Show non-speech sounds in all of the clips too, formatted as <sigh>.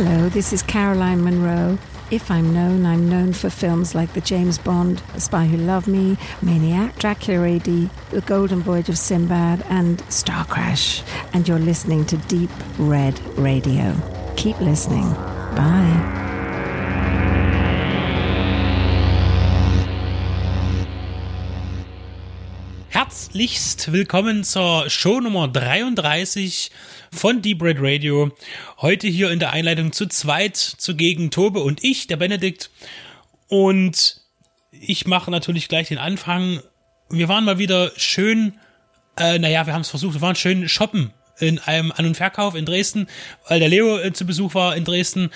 Hello, this is Caroline Monroe. If I'm known, I'm known for films like the James Bond, The Spy Who Loved Me, Maniac, Dracula AD, The Golden Voyage of Sinbad, and Star Crash. And you're listening to Deep Red Radio. Keep listening. Bye. Herzlichst willkommen zur Show Nummer 33 von Deep Red Radio. Heute hier in der Einleitung zu zweit zugegen Tobe und ich, der Benedikt. Und ich mache natürlich gleich den Anfang. Wir waren mal wieder schön, äh, naja, wir haben es versucht, wir waren schön shoppen in einem An- und Verkauf in Dresden, weil der Leo äh, zu Besuch war in Dresden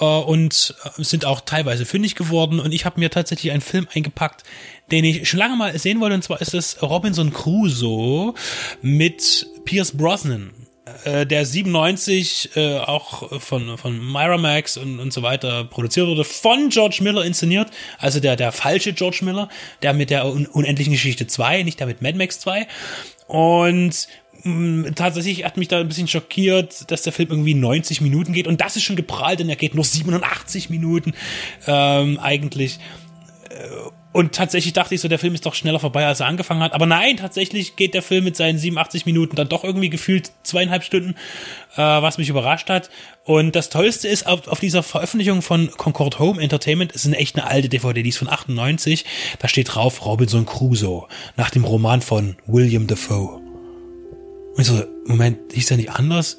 äh, und äh, sind auch teilweise fündig geworden. Und ich habe mir tatsächlich einen Film eingepackt, den ich schon lange mal sehen wollte. Und zwar ist es Robinson Crusoe mit Pierce Brosnan äh, der 97 äh, auch von von Miramax und und so weiter produziert wurde, von George Miller inszeniert, also der der falsche George Miller, der mit der un unendlichen Geschichte 2, nicht der mit Mad Max 2 und mh, tatsächlich hat mich da ein bisschen schockiert, dass der Film irgendwie 90 Minuten geht. Und das ist schon geprahlt, denn er geht nur 87 Minuten ähm, eigentlich und tatsächlich dachte ich so, der Film ist doch schneller vorbei, als er angefangen hat. Aber nein, tatsächlich geht der Film mit seinen 87 Minuten dann doch irgendwie gefühlt zweieinhalb Stunden, äh, was mich überrascht hat. Und das Tollste ist, auf, auf dieser Veröffentlichung von Concord Home Entertainment, ist eine echt eine alte DVD, die ist von 98, da steht drauf Robinson Crusoe, nach dem Roman von William Defoe. Und so, Moment, hieß er nicht anders?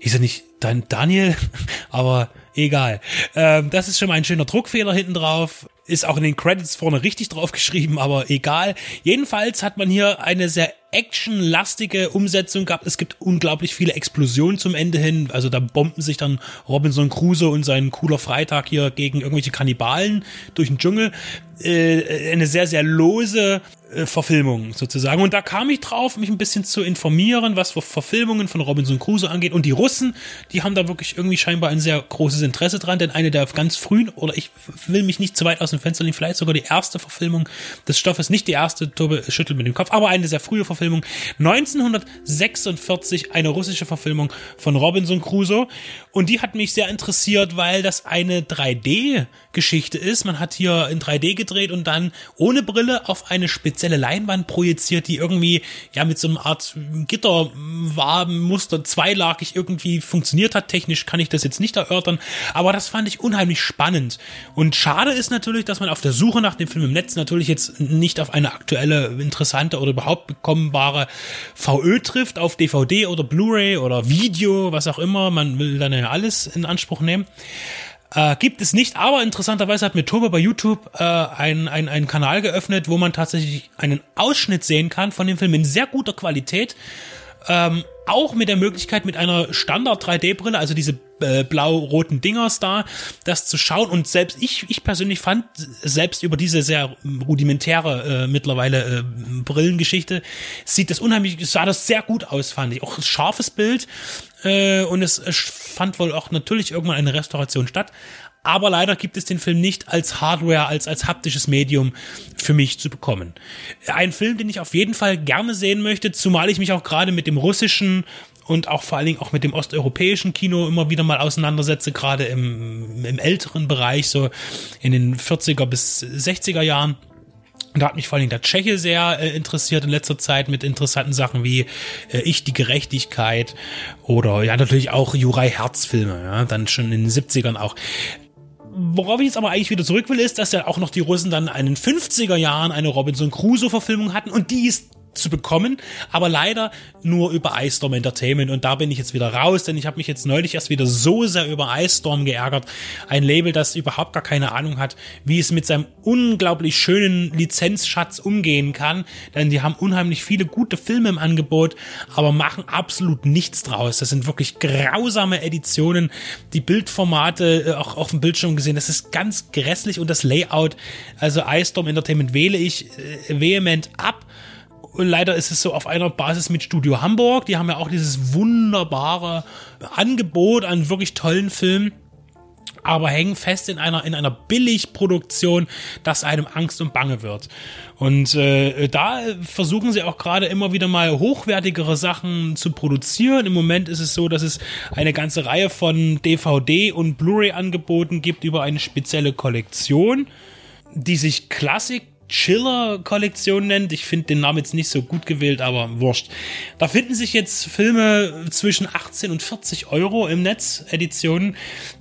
Hieß er nicht Dan Daniel? <laughs> Aber egal. Ähm, das ist schon mal ein schöner Druckfehler hinten drauf ist auch in den Credits vorne richtig drauf geschrieben, aber egal. Jedenfalls hat man hier eine sehr actionlastige Umsetzung gehabt. Es gibt unglaublich viele Explosionen zum Ende hin. Also da bomben sich dann Robinson Crusoe und sein cooler Freitag hier gegen irgendwelche Kannibalen durch den Dschungel. Äh, eine sehr, sehr lose äh, Verfilmung sozusagen. Und da kam ich drauf, mich ein bisschen zu informieren, was Verfilmungen von Robinson Crusoe angeht. Und die Russen, die haben da wirklich irgendwie scheinbar ein sehr großes Interesse dran, denn eine der ganz frühen, oder ich will mich nicht zu weit aus dem Fenster lehnen, vielleicht sogar die erste Verfilmung des Stoffes, nicht die erste, Tobe schüttelt mit dem Kopf, aber eine sehr frühe Verfilmung. 1946 eine russische Verfilmung von Robinson Crusoe. Und die hat mich sehr interessiert, weil das eine 3D-Geschichte ist. Man hat hier in 3D gedreht und dann ohne Brille auf eine spezielle Leinwand projiziert, die irgendwie ja mit so einer Art Gitterwabenmuster zweilagig irgendwie funktioniert hat. Technisch kann ich das jetzt nicht erörtern, aber das fand ich unheimlich spannend. Und schade ist natürlich, dass man auf der Suche nach dem Film im Netz natürlich jetzt nicht auf eine aktuelle, interessante oder überhaupt bekommenbare VÖ trifft, auf DVD oder Blu-ray oder Video, was auch immer. Man will dann ja alles in Anspruch nehmen. Äh, gibt es nicht, aber interessanterweise hat mir Turbo bei YouTube äh, einen ein, ein Kanal geöffnet, wo man tatsächlich einen Ausschnitt sehen kann von dem Film in sehr guter Qualität. Ähm, auch mit der Möglichkeit, mit einer Standard 3D-Brille, also diese äh, blau-roten Dingers da, das zu schauen. Und selbst ich, ich persönlich fand, selbst über diese sehr rudimentäre äh, mittlerweile äh, Brillengeschichte, sieht das unheimlich, sah das sehr gut aus, fand ich. Auch scharfes Bild. Äh, und es, fand wohl auch natürlich irgendwann eine Restauration statt. Aber leider gibt es den Film nicht als Hardware, als, als haptisches Medium für mich zu bekommen. Ein Film, den ich auf jeden Fall gerne sehen möchte, zumal ich mich auch gerade mit dem russischen und auch vor allen Dingen auch mit dem osteuropäischen Kino immer wieder mal auseinandersetze, gerade im, im älteren Bereich, so in den 40er bis 60er Jahren. Da hat mich vor allem der Tscheche sehr äh, interessiert in letzter Zeit mit interessanten Sachen wie äh, Ich die Gerechtigkeit oder ja natürlich auch Juraj Herz Filme, ja, dann schon in den 70ern auch. Worauf ich jetzt aber eigentlich wieder zurück will, ist, dass ja auch noch die Russen dann in den 50er Jahren eine Robinson Crusoe Verfilmung hatten und die ist zu bekommen, aber leider nur über Ice Storm Entertainment. Und da bin ich jetzt wieder raus, denn ich habe mich jetzt neulich erst wieder so sehr über Ice Storm geärgert, ein Label, das überhaupt gar keine Ahnung hat, wie es mit seinem unglaublich schönen Lizenzschatz umgehen kann, denn die haben unheimlich viele gute Filme im Angebot, aber machen absolut nichts draus. Das sind wirklich grausame Editionen, die Bildformate äh, auch auf dem Bildschirm gesehen, das ist ganz grässlich. Und das Layout, also Ice Storm Entertainment wähle ich äh, vehement ab leider ist es so auf einer Basis mit Studio Hamburg. Die haben ja auch dieses wunderbare Angebot an wirklich tollen Filmen. aber hängen fest in einer, in einer Billigproduktion, dass einem Angst und Bange wird. Und äh, da versuchen sie auch gerade immer wieder mal hochwertigere Sachen zu produzieren. Im Moment ist es so, dass es eine ganze Reihe von DVD und Blu-ray-Angeboten gibt über eine spezielle Kollektion, die sich Classic Chiller-Kollektion nennt. Ich finde den Namen jetzt nicht so gut gewählt, aber wurscht. Da finden sich jetzt Filme zwischen 18 und 40 Euro im Netz, Editionen.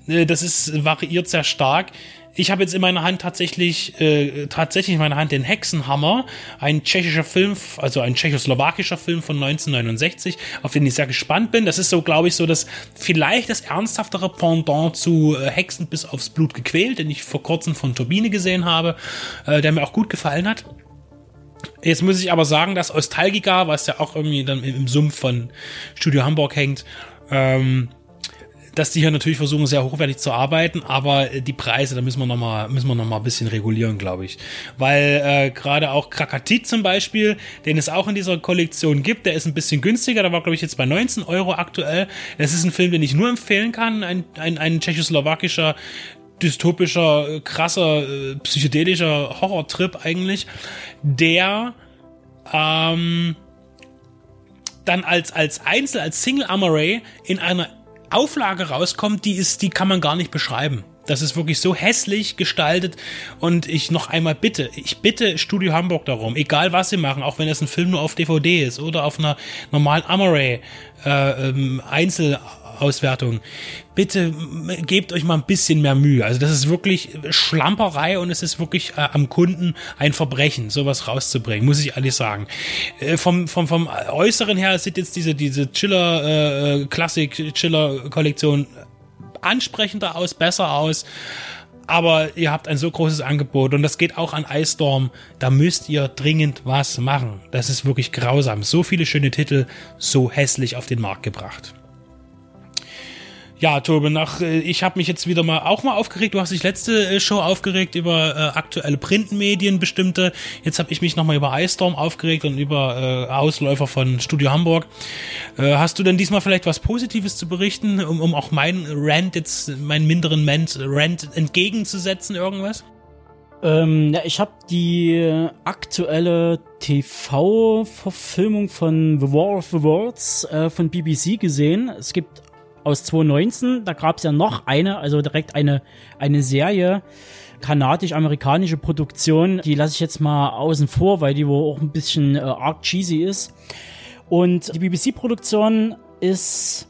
Äh, das ist variiert sehr stark. Ich habe jetzt in meiner Hand tatsächlich, äh, tatsächlich in meiner Hand den Hexenhammer, ein tschechischer Film, also ein tschechoslowakischer Film von 1969, auf den ich sehr gespannt bin. Das ist so, glaube ich, so das vielleicht das ernsthaftere Pendant zu äh, Hexen bis aufs Blut gequält, den ich vor kurzem von Turbine gesehen habe, äh, der mir auch gut gefallen hat. Jetzt muss ich aber sagen, dass Ostalgica, was ja auch irgendwie dann im, Sumpf von Studio Hamburg hängt, ähm, dass die hier natürlich versuchen, sehr hochwertig zu arbeiten, aber äh, die Preise, da müssen wir nochmal, müssen wir noch ein bisschen regulieren, glaube ich. Weil äh, gerade auch Krakatit zum Beispiel, den es auch in dieser Kollektion gibt, der ist ein bisschen günstiger, der war, glaube ich, jetzt bei 19 Euro aktuell. Es ist ein Film, den ich nur empfehlen kann, ein, ein, ein tschechoslowakischer dystopischer, äh, krasser, äh, psychedelischer Horrortrip eigentlich, der ähm, dann als, als Einzel, als Single Amaray in einer Auflage rauskommt, die ist, die kann man gar nicht beschreiben. Das ist wirklich so hässlich gestaltet und ich noch einmal bitte, ich bitte Studio Hamburg darum, egal was sie machen, auch wenn es ein Film nur auf DVD ist oder auf einer normalen Amaray äh, ähm, Einzel Auswertung. Bitte gebt euch mal ein bisschen mehr Mühe. Also das ist wirklich Schlamperei und es ist wirklich äh, am Kunden ein Verbrechen, sowas rauszubringen, muss ich ehrlich sagen. Äh, vom, vom, vom Äußeren her sieht jetzt diese, diese Chiller, äh, Klassik Chiller Kollektion ansprechender aus, besser aus aber ihr habt ein so großes Angebot und das geht auch an Ice Storm. Da müsst ihr dringend was machen. Das ist wirklich grausam. So viele schöne Titel, so hässlich auf den Markt gebracht. Ja, Tobe, nach, äh, ich habe mich jetzt wieder mal auch mal aufgeregt. Du hast dich letzte äh, Show aufgeregt über äh, aktuelle Printmedien bestimmte. Jetzt habe ich mich nochmal über Ice Storm aufgeregt und über äh, Ausläufer von Studio Hamburg. Äh, hast du denn diesmal vielleicht was Positives zu berichten, um, um auch meinen Rant jetzt, meinen minderen Rant, Rant entgegenzusetzen, irgendwas? Ähm, ja, ich habe die aktuelle TV-Verfilmung von The War of the Worlds äh, von BBC gesehen. Es gibt aus 2019. Da gab es ja noch eine, also direkt eine, eine Serie, kanadisch-amerikanische Produktion. Die lasse ich jetzt mal außen vor, weil die wohl auch ein bisschen äh, arg cheesy ist. Und die BBC-Produktion ist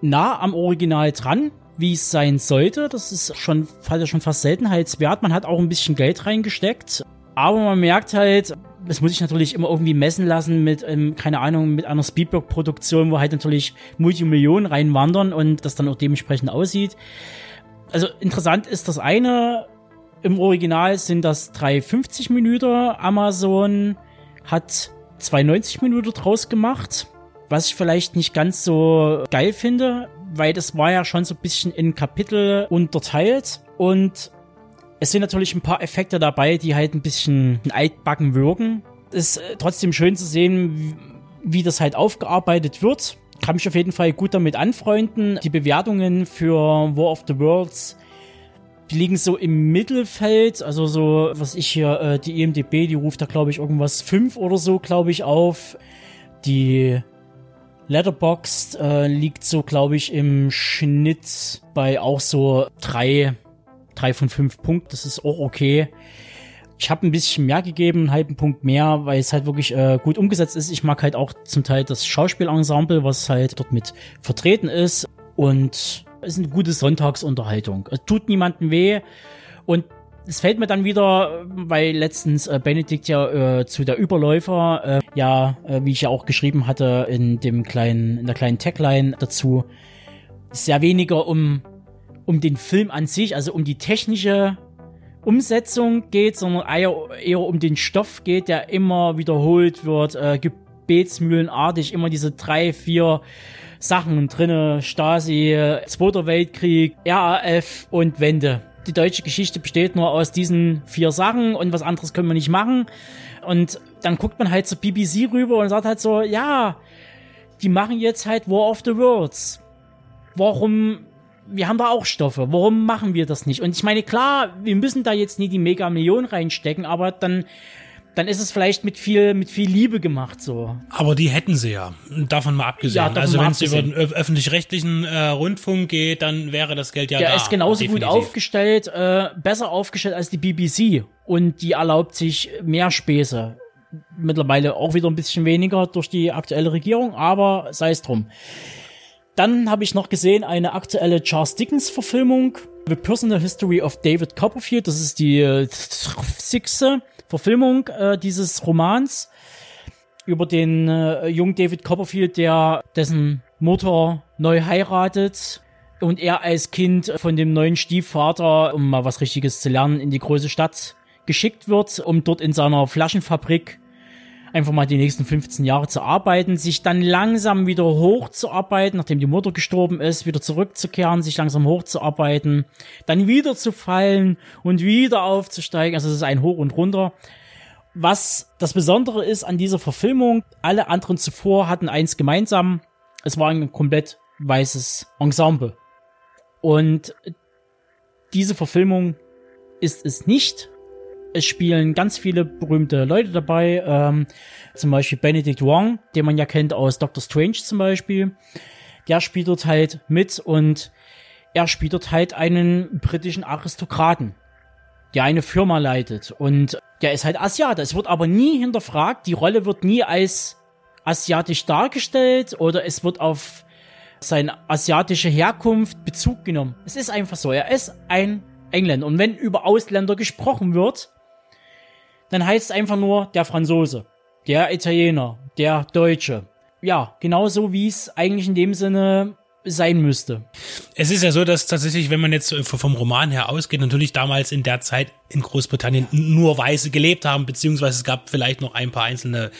nah am Original dran, wie es sein sollte. Das ist schon, halt schon fast Seltenheitswert. Man hat auch ein bisschen Geld reingesteckt. Aber man merkt halt, das muss ich natürlich immer irgendwie messen lassen mit, ähm, keine Ahnung, mit einer Speedberg-Produktion, wo halt natürlich Multimillionen reinwandern und das dann auch dementsprechend aussieht. Also interessant ist das eine, im Original sind das 3,50 Minuten. Amazon hat 2,90 Minuten draus gemacht, was ich vielleicht nicht ganz so geil finde, weil das war ja schon so ein bisschen in Kapitel unterteilt und es sind natürlich ein paar Effekte dabei, die halt ein bisschen altbacken wirken. Es ist äh, trotzdem schön zu sehen, wie das halt aufgearbeitet wird. Kann mich auf jeden Fall gut damit anfreunden. Die Bewertungen für War of the Worlds die liegen so im Mittelfeld, also so, was ich hier, äh, die EMDB, die ruft da, glaube ich, irgendwas fünf oder so, glaube ich, auf. Die Letterboxd äh, liegt so, glaube ich, im Schnitt bei auch so drei drei von fünf Punkten, das ist auch okay. Ich habe ein bisschen mehr gegeben, einen halben Punkt mehr, weil es halt wirklich äh, gut umgesetzt ist. Ich mag halt auch zum Teil das Schauspielensemble, was halt dort mit vertreten ist. Und es ist eine gute Sonntagsunterhaltung. Es tut niemandem weh. Und es fällt mir dann wieder, weil letztens äh, Benedikt ja äh, zu der Überläufer, äh, ja, äh, wie ich ja auch geschrieben hatte, in dem kleinen, in der kleinen Tagline dazu, sehr weniger um um den Film an sich, also um die technische Umsetzung geht, sondern eher, eher um den Stoff geht, der immer wiederholt wird, äh, gebetsmühlenartig, immer diese drei, vier Sachen drinne, Stasi, Zweiter Weltkrieg, RAF und Wende. Die deutsche Geschichte besteht nur aus diesen vier Sachen und was anderes können wir nicht machen. Und dann guckt man halt zur BBC rüber und sagt halt so, ja, die machen jetzt halt War of the Worlds. Warum wir haben da auch Stoffe. Warum machen wir das nicht? Und ich meine, klar, wir müssen da jetzt nie die Mega-Million reinstecken, aber dann dann ist es vielleicht mit viel, mit viel Liebe gemacht so. Aber die hätten sie ja, davon mal abgesehen. Ja, davon also wenn es über den öffentlich-rechtlichen äh, Rundfunk geht, dann wäre das Geld ja Der da. Der ist genauso definitiv. gut aufgestellt, äh, besser aufgestellt als die BBC. Und die erlaubt sich mehr Späße. Mittlerweile auch wieder ein bisschen weniger durch die aktuelle Regierung, aber sei es drum. Dann habe ich noch gesehen eine aktuelle Charles Dickens Verfilmung, The Personal History of David Copperfield. Das ist die äh, sechste Verfilmung äh, dieses Romans über den äh, jungen David Copperfield, der dessen Mutter neu heiratet und er als Kind von dem neuen Stiefvater, um mal was Richtiges zu lernen, in die große Stadt geschickt wird, um dort in seiner Flaschenfabrik einfach mal die nächsten 15 Jahre zu arbeiten, sich dann langsam wieder hochzuarbeiten, nachdem die Mutter gestorben ist, wieder zurückzukehren, sich langsam hochzuarbeiten, dann wieder zu fallen und wieder aufzusteigen. Also es ist ein Hoch und runter. Was das Besondere ist an dieser Verfilmung, alle anderen zuvor hatten eins gemeinsam. Es war ein komplett weißes Ensemble. Und diese Verfilmung ist es nicht. Es spielen ganz viele berühmte Leute dabei, ähm, zum Beispiel Benedict Wong, den man ja kennt aus Doctor Strange zum Beispiel. Der spielt dort halt mit und er spielt dort halt einen britischen Aristokraten, der eine Firma leitet und der ist halt Asiate. Es wird aber nie hinterfragt, die Rolle wird nie als asiatisch dargestellt oder es wird auf seine asiatische Herkunft Bezug genommen. Es ist einfach so, er ist ein Engländer. Und wenn über Ausländer gesprochen wird, dann heißt es einfach nur der Franzose, der Italiener, der Deutsche. Ja, genauso wie es eigentlich in dem Sinne sein müsste. Es ist ja so, dass tatsächlich, wenn man jetzt vom Roman her ausgeht, natürlich damals in der Zeit in Großbritannien nur Weiße gelebt haben, beziehungsweise es gab vielleicht noch ein paar einzelne,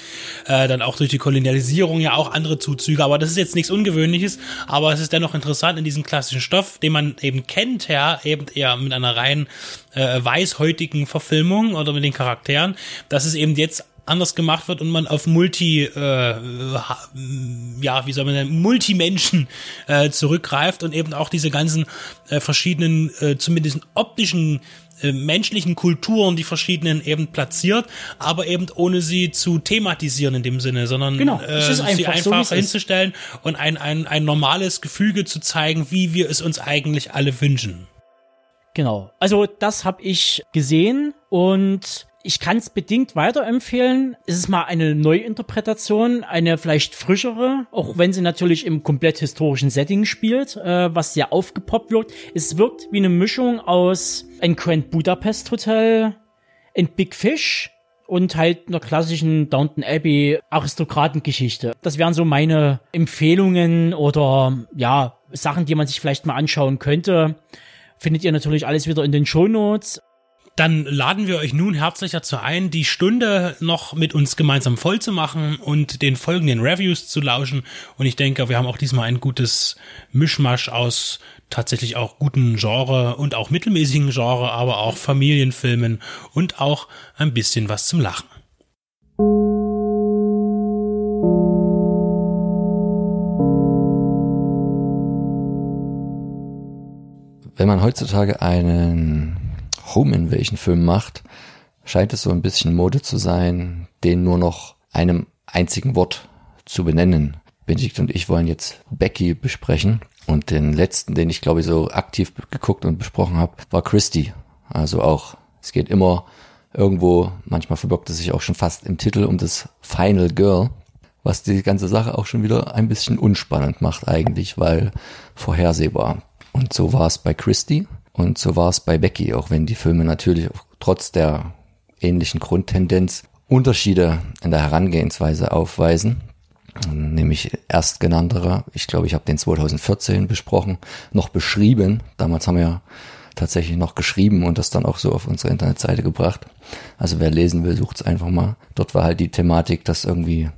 äh, dann auch durch die Kolonialisierung ja auch andere Zuzüge, aber das ist jetzt nichts Ungewöhnliches, aber es ist dennoch interessant in diesem klassischen Stoff, den man eben kennt, ja, eben eher mit einer rein äh, weißhäutigen Verfilmung oder mit den Charakteren, dass es eben jetzt anders gemacht wird und man auf Multi, äh, ja, wie soll man nennen, Multimenschen äh, zurückgreift und eben auch diese ganzen äh, verschiedenen, äh, zumindest optischen äh, menschlichen Kulturen, die verschiedenen eben platziert, aber eben ohne sie zu thematisieren in dem Sinne, sondern genau, äh, sie einfach, einfach so, hinzustellen und ein, ein, ein normales Gefüge zu zeigen, wie wir es uns eigentlich alle wünschen. Genau. Also das habe ich gesehen und ich kann es bedingt weiterempfehlen. Es ist mal eine Neuinterpretation, eine vielleicht frischere, auch wenn sie natürlich im komplett historischen Setting spielt, äh, was sehr aufgepoppt wird. Es wirkt wie eine Mischung aus ein Grand Budapest Hotel, ein Big Fish und halt einer klassischen Downton Abbey Aristokratengeschichte. Das wären so meine Empfehlungen oder ja, Sachen, die man sich vielleicht mal anschauen könnte. Findet ihr natürlich alles wieder in den Show Notes. Dann laden wir euch nun herzlich dazu ein, die Stunde noch mit uns gemeinsam voll zu machen und den folgenden Reviews zu lauschen. Und ich denke, wir haben auch diesmal ein gutes Mischmasch aus tatsächlich auch guten Genre und auch mittelmäßigen Genre, aber auch Familienfilmen und auch ein bisschen was zum Lachen. Wenn man heutzutage einen Home Invasion Film macht, scheint es so ein bisschen Mode zu sein, den nur noch einem einzigen Wort zu benennen. Benedikt und ich wollen jetzt Becky besprechen und den letzten, den ich glaube ich so aktiv geguckt und besprochen habe, war Christy. Also auch, es geht immer irgendwo, manchmal verbirgt es sich auch schon fast im Titel um das Final Girl, was die ganze Sache auch schon wieder ein bisschen unspannend macht eigentlich, weil vorhersehbar. Und so war es bei Christy. Und so war es bei Becky, auch wenn die Filme natürlich trotz der ähnlichen Grundtendenz Unterschiede in der Herangehensweise aufweisen. Nämlich erstgenannterer, ich glaube, ich habe den 2014 besprochen, noch beschrieben. Damals haben wir tatsächlich noch geschrieben und das dann auch so auf unsere Internetseite gebracht. Also wer lesen will, sucht es einfach mal. Dort war halt die Thematik, dass irgendwie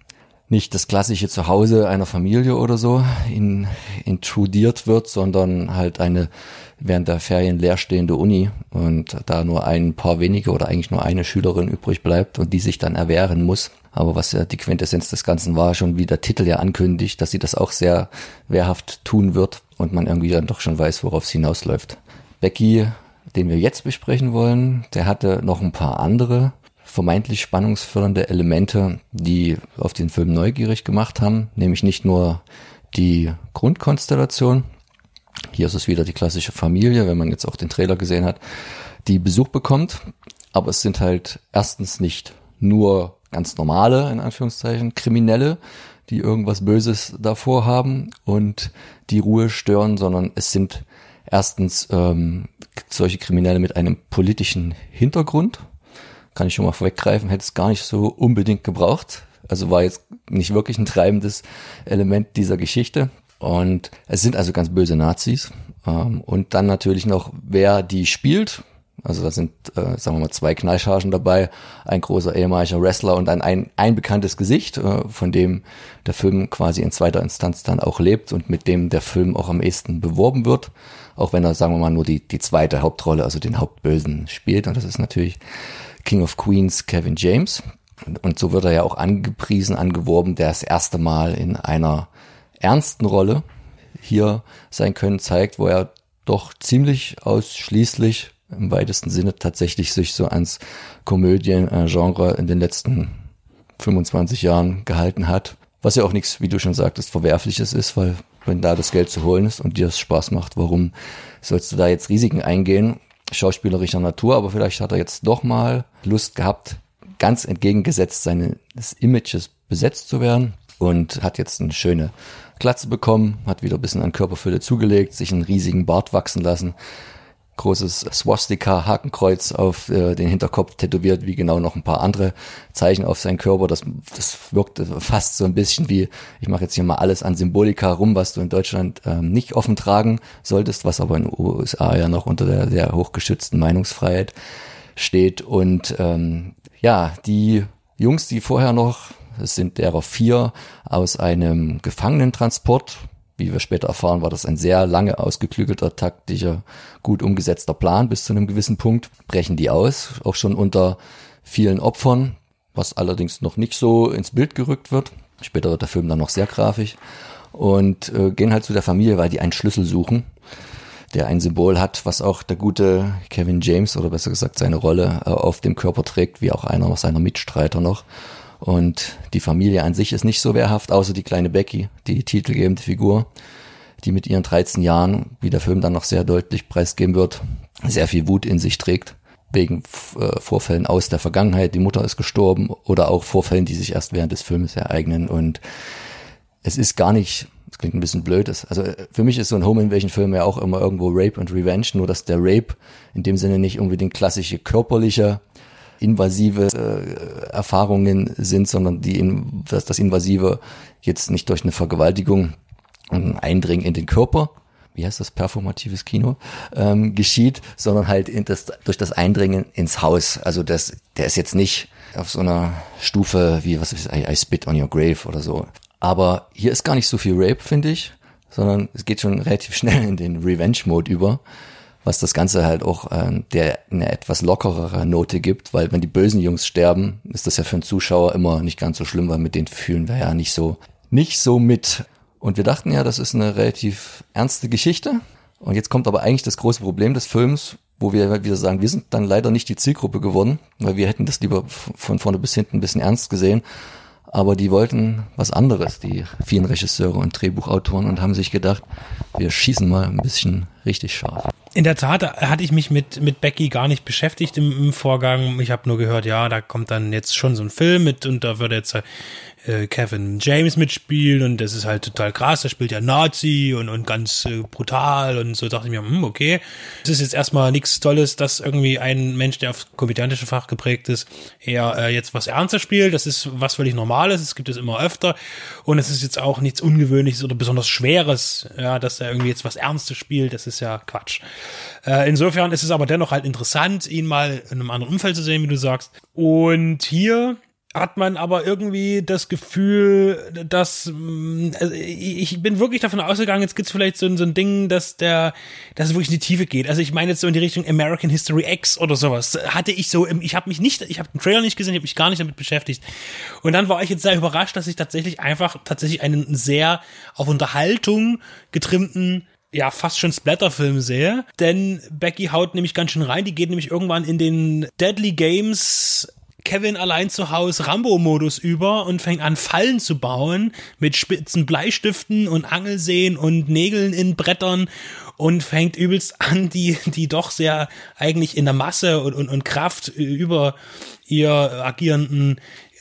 nicht das klassische Zuhause einer Familie oder so in, intrudiert wird, sondern halt eine während der Ferien leerstehende Uni und da nur ein paar wenige oder eigentlich nur eine Schülerin übrig bleibt und die sich dann erwehren muss. Aber was ja die Quintessenz des Ganzen war, schon wie der Titel ja ankündigt, dass sie das auch sehr wehrhaft tun wird. und man irgendwie dann doch schon weiß, worauf es hinausläuft. Becky, den wir jetzt besprechen wollen, der hatte noch ein paar andere vermeintlich spannungsfördernde Elemente, die auf den Film neugierig gemacht haben, nämlich nicht nur die Grundkonstellation, hier ist es wieder die klassische Familie, wenn man jetzt auch den Trailer gesehen hat, die Besuch bekommt, aber es sind halt erstens nicht nur ganz normale, in Anführungszeichen, Kriminelle, die irgendwas Böses davor haben und die Ruhe stören, sondern es sind erstens ähm, solche Kriminelle mit einem politischen Hintergrund. Kann ich schon mal vorweggreifen, hätte es gar nicht so unbedingt gebraucht. Also war jetzt nicht wirklich ein treibendes Element dieser Geschichte. Und es sind also ganz böse Nazis. Ähm, und dann natürlich noch, wer die spielt. Also da sind, äh, sagen wir mal, zwei Knallchargen dabei, ein großer ehemaliger Wrestler und ein, ein, ein bekanntes Gesicht, äh, von dem der Film quasi in zweiter Instanz dann auch lebt und mit dem der Film auch am ehesten beworben wird, auch wenn er, sagen wir mal, nur die, die zweite Hauptrolle, also den Hauptbösen spielt. Und das ist natürlich King of Queens Kevin James. Und, und so wird er ja auch angepriesen, angeworben, der das erste Mal in einer ernsten Rolle hier sein Können zeigt, wo er doch ziemlich ausschließlich im weitesten Sinne tatsächlich sich so ans Komödien-Genre in den letzten 25 Jahren gehalten hat. Was ja auch nichts, wie du schon sagtest, Verwerfliches ist, weil wenn da das Geld zu holen ist und dir das Spaß macht, warum sollst du da jetzt Risiken eingehen? Schauspielerischer Natur, aber vielleicht hat er jetzt doch mal Lust gehabt, ganz entgegengesetzt seines Images besetzt zu werden und hat jetzt eine schöne Glatze bekommen, hat wieder ein bisschen an Körperfülle zugelegt, sich einen riesigen Bart wachsen lassen, großes Swastika-Hakenkreuz auf äh, den Hinterkopf tätowiert, wie genau noch ein paar andere Zeichen auf seinen Körper. Das, das wirkte fast so ein bisschen wie, ich mache jetzt hier mal alles an Symbolika rum, was du in Deutschland ähm, nicht offen tragen solltest, was aber in den USA ja noch unter der sehr hochgeschützten Meinungsfreiheit steht. Und ähm, ja, die Jungs, die vorher noch es sind derer vier aus einem Gefangenentransport. Wie wir später erfahren, war das ein sehr lange ausgeklügelter, taktischer, gut umgesetzter Plan bis zu einem gewissen Punkt. Brechen die aus, auch schon unter vielen Opfern, was allerdings noch nicht so ins Bild gerückt wird. Später wird der Film dann noch sehr grafisch. Und äh, gehen halt zu der Familie, weil die einen Schlüssel suchen, der ein Symbol hat, was auch der gute Kevin James oder besser gesagt seine Rolle äh, auf dem Körper trägt, wie auch einer seiner Mitstreiter noch. Und die Familie an sich ist nicht so wehrhaft, außer die kleine Becky, die titelgebende Figur, die mit ihren 13 Jahren, wie der Film dann noch sehr deutlich preisgeben wird, sehr viel Wut in sich trägt. Wegen äh, Vorfällen aus der Vergangenheit, die Mutter ist gestorben oder auch Vorfällen, die sich erst während des Films ereignen. Und es ist gar nicht, das klingt ein bisschen blöd, also äh, für mich ist so ein Home Invasion Film ja auch immer irgendwo Rape und Revenge, nur dass der Rape in dem Sinne nicht unbedingt klassische körperliche invasive äh, Erfahrungen sind, sondern die, dass das Invasive jetzt nicht durch eine Vergewaltigung ein Eindringen in den Körper, wie heißt das, performatives Kino, ähm, geschieht, sondern halt in das, durch das Eindringen ins Haus. Also das, der ist jetzt nicht auf so einer Stufe wie, was ist, I, I spit on your grave oder so. Aber hier ist gar nicht so viel Rape, finde ich, sondern es geht schon <laughs> relativ schnell in den Revenge-Mode über was das Ganze halt auch äh, der eine etwas lockerere Note gibt, weil wenn die bösen Jungs sterben, ist das ja für einen Zuschauer immer nicht ganz so schlimm, weil mit denen fühlen wir ja nicht so nicht so mit. Und wir dachten ja, das ist eine relativ ernste Geschichte. Und jetzt kommt aber eigentlich das große Problem des Films, wo wir wieder sagen, wir sind dann leider nicht die Zielgruppe geworden, weil wir hätten das lieber von vorne bis hinten ein bisschen ernst gesehen. Aber die wollten was anderes, die vielen Regisseure und Drehbuchautoren, und haben sich gedacht, wir schießen mal ein bisschen richtig scharf. In der Tat hatte ich mich mit, mit Becky gar nicht beschäftigt im, im Vorgang. Ich habe nur gehört, ja, da kommt dann jetzt schon so ein Film mit und da wird jetzt äh, Kevin James mitspielen und das ist halt total krass, der spielt ja Nazi und, und ganz äh, brutal und so dachte ich mir, hm, okay, es ist jetzt erstmal nichts Tolles, dass irgendwie ein Mensch, der auf komödiantische Fach geprägt ist, eher äh, jetzt was Ernster spielt, das ist was völlig Normales, es gibt es immer öfter. Und es ist jetzt auch nichts Ungewöhnliches oder besonders Schweres, ja, dass er irgendwie jetzt was Ernstes spielt, das ist ja Quatsch. Äh, insofern ist es aber dennoch halt interessant, ihn mal in einem anderen Umfeld zu sehen, wie du sagst. Und hier hat man aber irgendwie das Gefühl, dass mm, also ich bin wirklich davon ausgegangen, jetzt gibt's vielleicht so, so ein Ding, dass der, dass es wirklich in die Tiefe geht. Also ich meine jetzt so in die Richtung American History X oder sowas. Hatte ich so, ich habe mich nicht, ich habe den Trailer nicht gesehen, ich habe mich gar nicht damit beschäftigt. Und dann war ich jetzt sehr überrascht, dass ich tatsächlich einfach tatsächlich einen sehr auf Unterhaltung getrimmten ja fast schon Splatterfilm sehe, denn Becky haut nämlich ganz schön rein, die geht nämlich irgendwann in den Deadly Games Kevin allein zu Hause Rambo-Modus über und fängt an, Fallen zu bauen mit spitzen Bleistiften und Angelseen und Nägeln in Brettern und fängt übelst an, die, die doch sehr eigentlich in der Masse und, und, und Kraft über ihr agierenden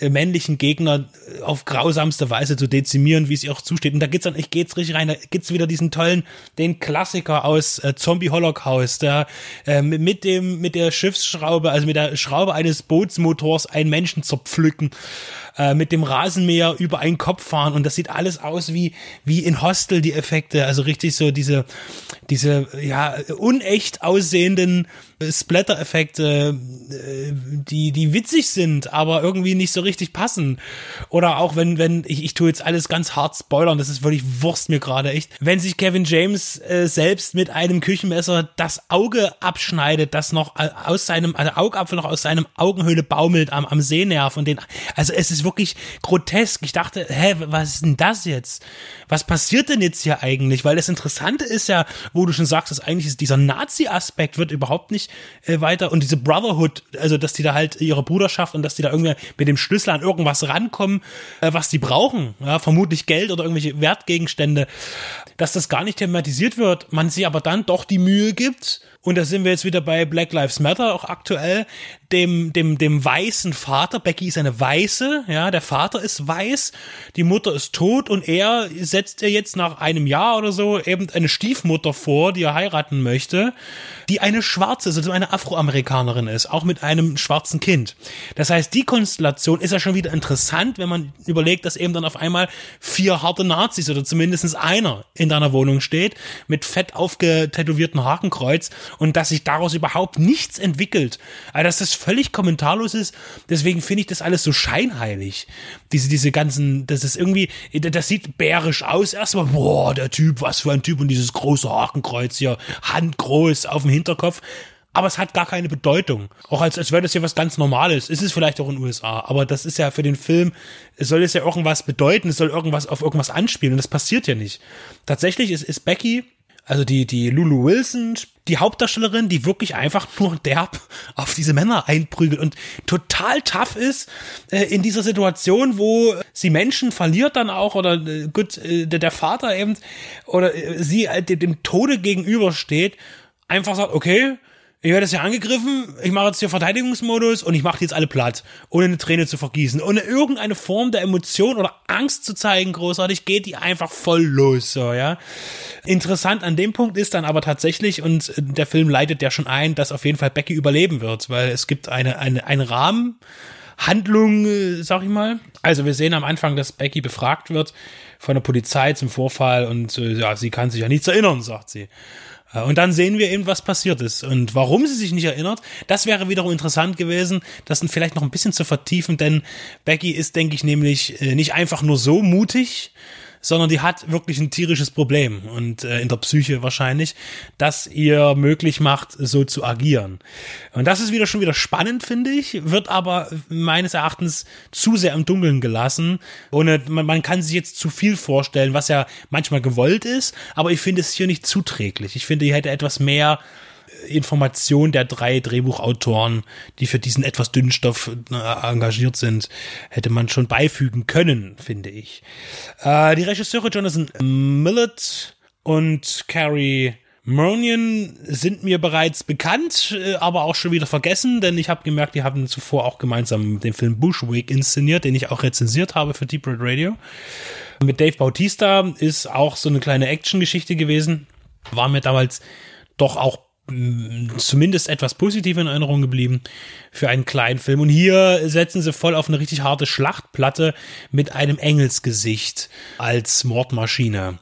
männlichen Gegner äh, auf grausamste Weise zu dezimieren, wie es ihr auch zusteht. Und da geht's dann, ich geht's richtig rein, da gibt's wieder diesen tollen, den Klassiker aus äh, Zombie Holocaust, der äh, mit dem, mit der Schiffsschraube, also mit der Schraube eines Bootsmotors einen Menschen zerpflücken, äh, mit dem Rasenmäher über einen Kopf fahren. Und das sieht alles aus wie, wie in Hostel die Effekte, also richtig so diese, diese, ja, unecht aussehenden Splatter-Effekte, äh, die, die witzig sind, aber irgendwie nicht so richtig passen. Oder auch wenn, wenn, ich, ich tue jetzt alles ganz hart spoilern, das ist wirklich Wurst mir gerade echt. Wenn sich Kevin James äh, selbst mit einem Küchenmesser das Auge abschneidet, das noch äh, aus seinem, also Augapfel noch aus seinem Augenhöhle baumelt am, am Sehnerv und den, also es ist wirklich grotesk. Ich dachte, hä, was ist denn das jetzt? Was passiert denn jetzt hier eigentlich? Weil das Interessante ist ja, wo du schon sagst, dass eigentlich ist dieser Nazi-Aspekt wird überhaupt nicht äh, weiter und diese Brotherhood, also dass die da halt ihre Bruderschaft und dass die da irgendwie mit dem Schlüssel an irgendwas rankommen, äh, was die brauchen, ja, vermutlich Geld oder irgendwelche Wertgegenstände, dass das gar nicht thematisiert wird, man sich aber dann doch die Mühe gibt, und da sind wir jetzt wieder bei Black Lives Matter auch aktuell, dem, dem, dem weißen Vater. Becky ist eine Weiße, ja, der Vater ist weiß, die Mutter ist tot und er setzt ihr jetzt nach einem Jahr oder so eben eine Stiefmutter vor, die er heiraten möchte, die eine schwarze, also eine Afroamerikanerin ist, auch mit einem schwarzen Kind. Das heißt, die Konstellation ist ja schon wieder interessant, wenn man überlegt, dass eben dann auf einmal vier harte Nazis oder zumindest einer in deiner Wohnung steht, mit fett aufgetätowierten Hakenkreuz und dass sich daraus überhaupt nichts entwickelt. Also, dass das völlig kommentarlos ist. Deswegen finde ich das alles so scheinheilig. Diese, diese ganzen, das ist irgendwie, das sieht bärisch aus. Erstmal, boah, der Typ, was für ein Typ und dieses große Hakenkreuz hier, handgroß auf dem Hinterkopf aber es hat gar keine Bedeutung. Auch als, als wäre das ja was ganz Normales. Ist es vielleicht auch in den USA, aber das ist ja für den Film, es soll es ja irgendwas bedeuten, es soll irgendwas auf irgendwas anspielen und das passiert ja nicht. Tatsächlich ist, ist Becky also die, die Lulu Wilson, die Hauptdarstellerin, die wirklich einfach nur derb auf diese Männer einprügelt und total tough ist äh, in dieser Situation, wo sie Menschen verliert dann auch oder äh, gut, äh, der, der Vater eben oder äh, sie äh, dem, dem Tode gegenübersteht, einfach sagt, okay, ich werde jetzt hier angegriffen, ich mache jetzt hier Verteidigungsmodus und ich mache die jetzt alle platt, ohne eine Träne zu vergießen, ohne irgendeine Form der Emotion oder Angst zu zeigen, großartig, geht die einfach voll los, so, ja. Interessant an dem Punkt ist dann aber tatsächlich, und der Film leitet ja schon ein, dass auf jeden Fall Becky überleben wird, weil es gibt eine, eine, einen Rahmen, Handlung, äh, sag ich mal. Also wir sehen am Anfang, dass Becky befragt wird von der Polizei zum Vorfall und äh, ja, sie kann sich ja nichts erinnern, sagt sie. Äh, und dann sehen wir eben, was passiert ist. Und warum sie sich nicht erinnert, das wäre wiederum interessant gewesen, das vielleicht noch ein bisschen zu vertiefen, denn Becky ist, denke ich, nämlich äh, nicht einfach nur so mutig, sondern die hat wirklich ein tierisches Problem und äh, in der Psyche wahrscheinlich, das ihr möglich macht, so zu agieren. Und das ist wieder schon wieder spannend, finde ich, wird aber meines Erachtens zu sehr im Dunkeln gelassen. Ohne, man, man kann sich jetzt zu viel vorstellen, was ja manchmal gewollt ist, aber ich finde es hier nicht zuträglich. Ich finde, hier hätte etwas mehr Information der drei Drehbuchautoren, die für diesen etwas dünnen Stoff äh, engagiert sind, hätte man schon beifügen können, finde ich. Äh, die Regisseure Jonathan Millett und Carrie Mernion sind mir bereits bekannt, äh, aber auch schon wieder vergessen, denn ich habe gemerkt, die haben zuvor auch gemeinsam den Film Bushwick inszeniert, den ich auch rezensiert habe für Deep Red Radio. Mit Dave Bautista ist auch so eine kleine Action-Geschichte gewesen. War mir damals doch auch zumindest etwas positiv in Erinnerung geblieben für einen kleinen Film. Und hier setzen sie voll auf eine richtig harte Schlachtplatte mit einem Engelsgesicht als Mordmaschine,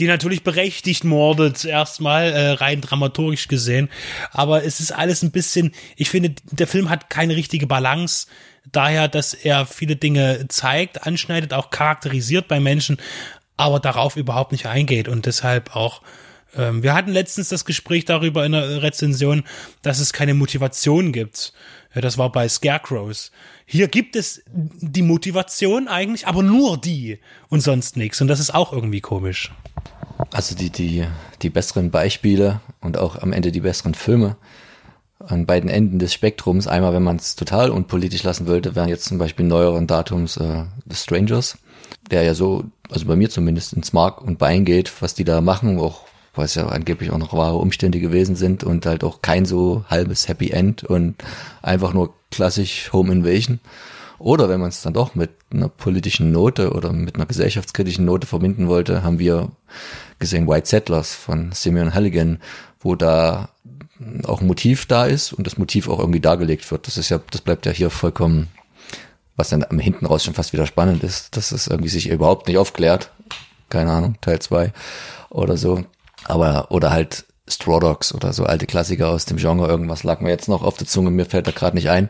die natürlich berechtigt mordet, erstmal äh, rein dramaturgisch gesehen. Aber es ist alles ein bisschen, ich finde, der Film hat keine richtige Balance. Daher, dass er viele Dinge zeigt, anschneidet, auch charakterisiert bei Menschen, aber darauf überhaupt nicht eingeht und deshalb auch ähm, wir hatten letztens das Gespräch darüber in der Rezension, dass es keine Motivation gibt. Ja, das war bei Scarecrows. Hier gibt es die Motivation eigentlich, aber nur die und sonst nichts. Und das ist auch irgendwie komisch. Also die, die, die besseren Beispiele und auch am Ende die besseren Filme an beiden Enden des Spektrums. Einmal, wenn man es total unpolitisch lassen wollte, wären jetzt zum Beispiel neueren Datums äh, The Strangers, der ja so, also bei mir zumindest ins Mark und Bein geht, was die da machen, auch es ja angeblich auch noch wahre Umstände gewesen sind und halt auch kein so halbes Happy End und einfach nur klassisch Home Invasion. Oder wenn man es dann doch mit einer politischen Note oder mit einer gesellschaftskritischen Note verbinden wollte, haben wir gesehen White Settlers von Simeon Halligan, wo da auch ein Motiv da ist und das Motiv auch irgendwie dargelegt wird. Das ist ja, das bleibt ja hier vollkommen, was dann am hinten raus schon fast wieder spannend ist, dass es irgendwie sich überhaupt nicht aufklärt. Keine Ahnung, Teil zwei oder so. Aber, oder halt Straw Dogs oder so alte Klassiker aus dem Genre, irgendwas lag mir jetzt noch auf der Zunge, mir fällt da gerade nicht ein.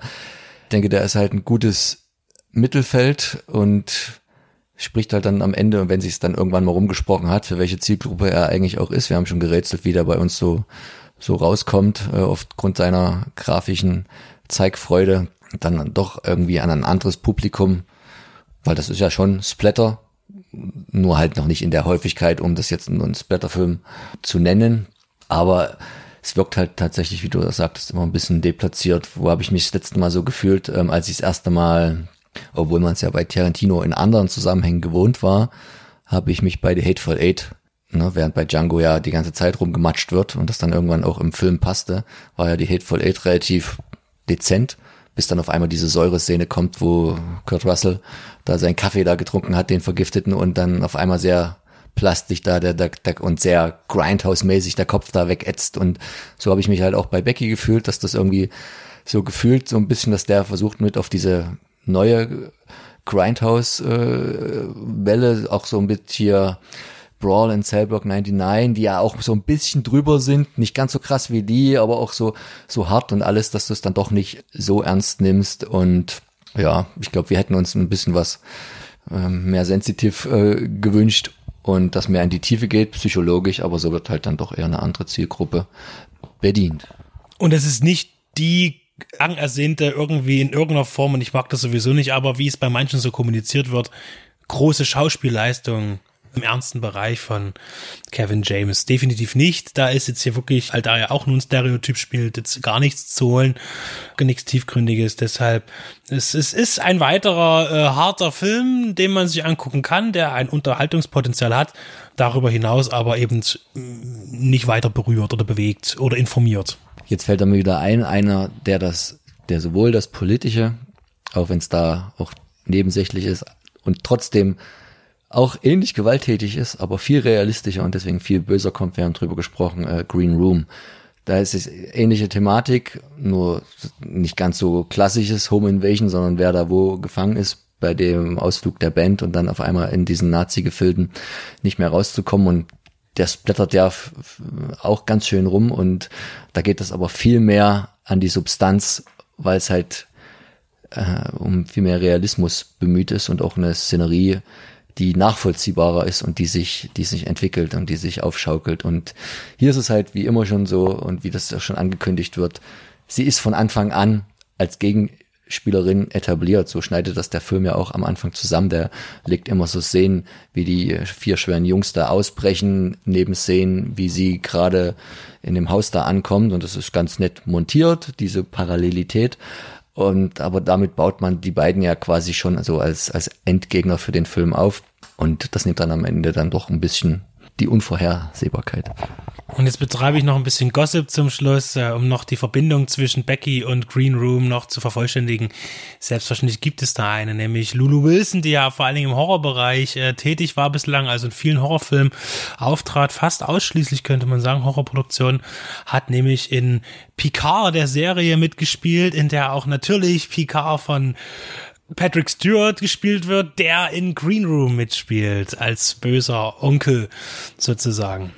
Ich denke, der ist halt ein gutes Mittelfeld und spricht halt dann am Ende, wenn sich es dann irgendwann mal rumgesprochen hat, für welche Zielgruppe er eigentlich auch ist. Wir haben schon gerätselt, wie der bei uns so so rauskommt, äh, aufgrund seiner grafischen Zeigfreude, dann doch irgendwie an ein anderes Publikum, weil das ist ja schon Splatter, nur halt noch nicht in der Häufigkeit, um das jetzt nur einen Splatterfilm zu nennen. Aber es wirkt halt tatsächlich, wie du das sagtest, immer ein bisschen deplatziert. Wo habe ich mich das letzte Mal so gefühlt, ähm, als ich das erste Mal, obwohl man es ja bei Tarantino in anderen Zusammenhängen gewohnt war, habe ich mich bei The Hateful Eight, ne, während bei Django ja die ganze Zeit rumgematscht wird und das dann irgendwann auch im Film passte, war ja die Hateful Eight relativ dezent bis dann auf einmal diese Säureszene kommt, wo Kurt Russell da seinen Kaffee da getrunken hat, den vergifteten und dann auf einmal sehr plastisch da der, der, der und sehr Grindhouse-mäßig der Kopf da wegätzt. Und so habe ich mich halt auch bei Becky gefühlt, dass das irgendwie so gefühlt so ein bisschen, dass der versucht mit auf diese neue Grindhouse-Welle äh, auch so ein bisschen hier Brawl in Cellblock 99, die ja auch so ein bisschen drüber sind, nicht ganz so krass wie die, aber auch so, so hart und alles, dass du es dann doch nicht so ernst nimmst und ja, ich glaube, wir hätten uns ein bisschen was ähm, mehr sensitiv äh, gewünscht und das mehr in die Tiefe geht, psychologisch, aber so wird halt dann doch eher eine andere Zielgruppe bedient. Und es ist nicht die Ersehnte irgendwie in irgendeiner Form, und ich mag das sowieso nicht, aber wie es bei manchen so kommuniziert wird, große Schauspielleistung im ernsten Bereich von Kevin James. Definitiv nicht. Da ist jetzt hier wirklich, halt da er auch nur ein Stereotyp spielt, jetzt gar nichts zu holen. Nichts Tiefgründiges. Deshalb, es, es ist ein weiterer äh, harter Film, den man sich angucken kann, der ein Unterhaltungspotenzial hat. Darüber hinaus aber eben nicht weiter berührt oder bewegt oder informiert. Jetzt fällt mir wieder ein, einer, der das, der sowohl das Politische, auch wenn es da auch nebensächlich ist, und trotzdem auch ähnlich gewalttätig ist, aber viel realistischer und deswegen viel böser kommt. Wir haben drüber gesprochen, äh, Green Room. Da ist es ähnliche Thematik, nur nicht ganz so klassisches Home Invasion, sondern wer da wo gefangen ist bei dem Ausflug der Band und dann auf einmal in diesen Nazi-Gefilden nicht mehr rauszukommen und der splattert ja auch ganz schön rum und da geht es aber viel mehr an die Substanz, weil es halt äh, um viel mehr Realismus bemüht ist und auch eine Szenerie die nachvollziehbarer ist und die sich, die sich entwickelt und die sich aufschaukelt. Und hier ist es halt wie immer schon so und wie das auch schon angekündigt wird, sie ist von Anfang an als Gegenspielerin etabliert. So schneidet das der Film ja auch am Anfang zusammen. Der legt immer so Szenen, wie die vier schweren Jungs da ausbrechen, neben Szenen, wie sie gerade in dem Haus da ankommt. Und das ist ganz nett montiert, diese Parallelität. Und aber damit baut man die beiden ja quasi schon so als, als Endgegner für den Film auf. Und das nimmt dann am Ende dann doch ein bisschen die Unvorhersehbarkeit. Und jetzt betreibe ich noch ein bisschen Gossip zum Schluss, äh, um noch die Verbindung zwischen Becky und Green Room noch zu vervollständigen. Selbstverständlich gibt es da eine, nämlich Lulu Wilson, die ja vor allen Dingen im Horrorbereich äh, tätig war bislang, also in vielen Horrorfilmen auftrat, fast ausschließlich könnte man sagen, Horrorproduktion, hat nämlich in Picard der Serie mitgespielt, in der auch natürlich Picard von Patrick Stewart gespielt wird, der in Green Room mitspielt, als böser Onkel sozusagen.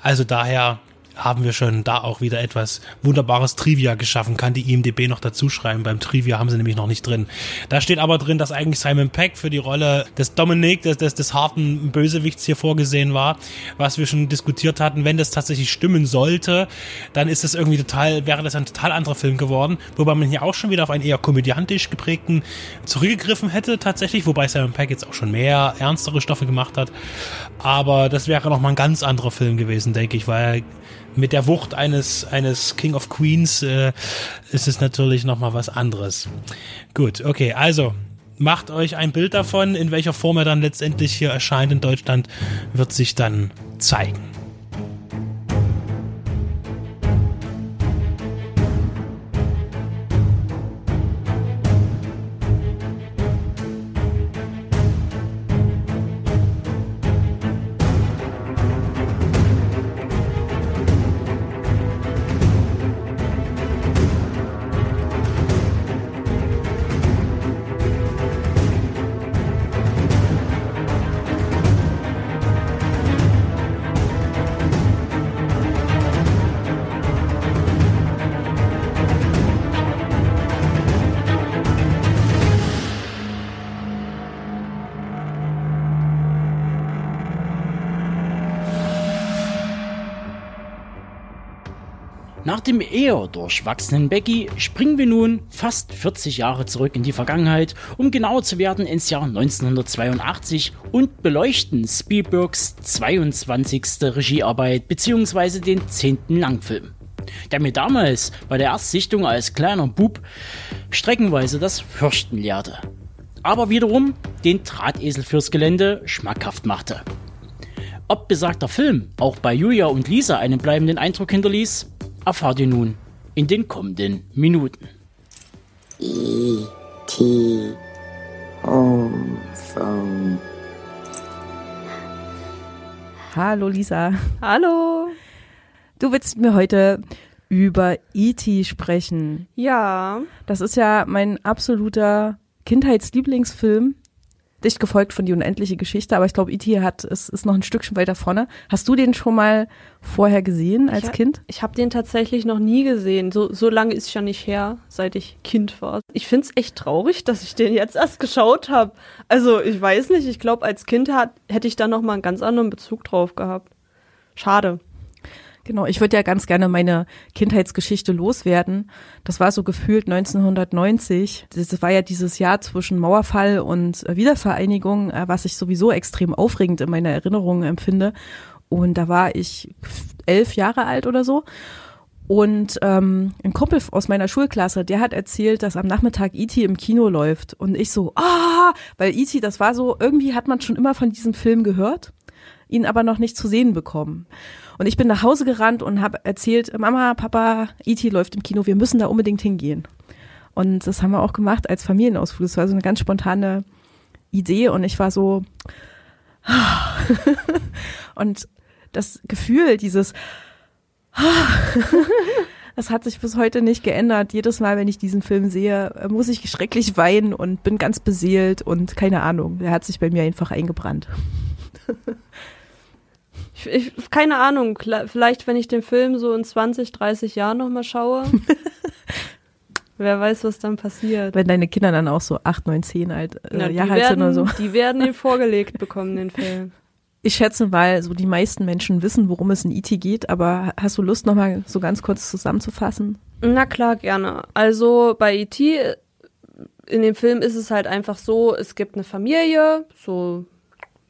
Also daher haben wir schon da auch wieder etwas wunderbares Trivia geschaffen. Kann die IMDB noch dazu schreiben. Beim Trivia haben sie nämlich noch nicht drin. Da steht aber drin, dass eigentlich Simon Peck für die Rolle des Dominic, des, des, des harten Bösewichts hier vorgesehen war, was wir schon diskutiert hatten. Wenn das tatsächlich stimmen sollte, dann ist das irgendwie total, wäre das ein total anderer Film geworden, wobei man hier auch schon wieder auf einen eher komödiantisch geprägten zurückgegriffen hätte tatsächlich, wobei Simon Peck jetzt auch schon mehr ernstere Stoffe gemacht hat. Aber das wäre noch mal ein ganz anderer Film gewesen, denke ich, weil mit der Wucht eines, eines King of Queens äh, ist es natürlich nochmal was anderes. Gut, okay, also macht euch ein Bild davon, in welcher Form er dann letztendlich hier erscheint in Deutschland, wird sich dann zeigen. Eher durchwachsenen Becky springen wir nun fast 40 Jahre zurück in die Vergangenheit, um genauer zu werden ins Jahr 1982 und beleuchten Spielbergs 22. Regiearbeit bzw. den 10. Langfilm, der mir damals bei der Erstsichtung als kleiner Bub streckenweise das Fürchten lehrte, aber wiederum den Drahtesel fürs Gelände schmackhaft machte. Ob besagter Film auch bei Julia und Lisa einen bleibenden Eindruck hinterließ, erfahrt ihr nun in den kommenden Minuten. E.T. Home Phone. Hallo Lisa. Hallo. Du willst mir heute über E.T. sprechen. Ja. Das ist ja mein absoluter Kindheitslieblingsfilm. Dicht gefolgt von die unendliche Geschichte, aber ich glaube, E.T. hat es ist noch ein Stückchen weiter vorne. Hast du den schon mal vorher gesehen als ich, Kind? Ich habe den tatsächlich noch nie gesehen. So, so lange ist ja nicht her, seit ich Kind war. Ich finde es echt traurig, dass ich den jetzt erst geschaut habe. Also ich weiß nicht, ich glaube, als Kind hat, hätte ich da noch mal einen ganz anderen Bezug drauf gehabt. Schade. Genau, ich würde ja ganz gerne meine Kindheitsgeschichte loswerden. Das war so gefühlt 1990. Das war ja dieses Jahr zwischen Mauerfall und äh, Wiedervereinigung, äh, was ich sowieso extrem aufregend in meiner Erinnerung empfinde. Und da war ich elf Jahre alt oder so. Und ähm, ein Kumpel aus meiner Schulklasse, der hat erzählt, dass am Nachmittag E.T. im Kino läuft. Und ich so, ah, weil E.T., das war so, irgendwie hat man schon immer von diesem Film gehört, ihn aber noch nicht zu sehen bekommen. Und ich bin nach Hause gerannt und habe erzählt, Mama, Papa, E.T. läuft im Kino, wir müssen da unbedingt hingehen. Und das haben wir auch gemacht als Familienausflug. Das war so eine ganz spontane Idee und ich war so <laughs> und das Gefühl, dieses <laughs> das hat sich bis heute nicht geändert. Jedes Mal, wenn ich diesen Film sehe, muss ich schrecklich weinen und bin ganz beseelt und keine Ahnung. Der hat sich bei mir einfach eingebrannt. <laughs> Ich, ich, keine Ahnung, vielleicht wenn ich den Film so in 20, 30 Jahren nochmal schaue. <laughs> Wer weiß, was dann passiert. Wenn deine Kinder dann auch so 8, 9, 10 alt, äh, Na, Jahre die alt sind oder werden, so. die werden den vorgelegt bekommen, den Film. Ich schätze, weil so die meisten Menschen wissen, worum es in IT geht, aber hast du Lust, nochmal so ganz kurz zusammenzufassen? Na klar, gerne. Also bei E.T. in dem Film ist es halt einfach so, es gibt eine Familie, so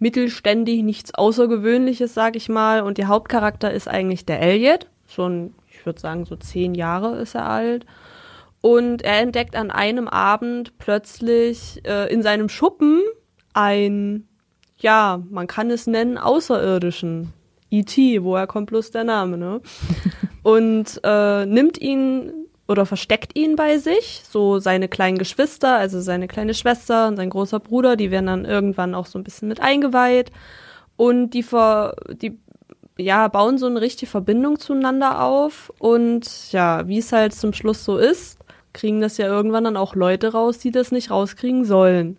mittelständig, nichts Außergewöhnliches, sag ich mal. Und der Hauptcharakter ist eigentlich der Elliot. So ein, ich würde sagen, so zehn Jahre ist er alt. Und er entdeckt an einem Abend plötzlich äh, in seinem Schuppen ein, ja, man kann es nennen, Außerirdischen. E.T., woher kommt bloß der Name, ne? <laughs> Und äh, nimmt ihn oder versteckt ihn bei sich. So seine kleinen Geschwister, also seine kleine Schwester und sein großer Bruder, die werden dann irgendwann auch so ein bisschen mit eingeweiht. Und die, ver, die ja, bauen so eine richtige Verbindung zueinander auf. Und ja, wie es halt zum Schluss so ist, kriegen das ja irgendwann dann auch Leute raus, die das nicht rauskriegen sollen.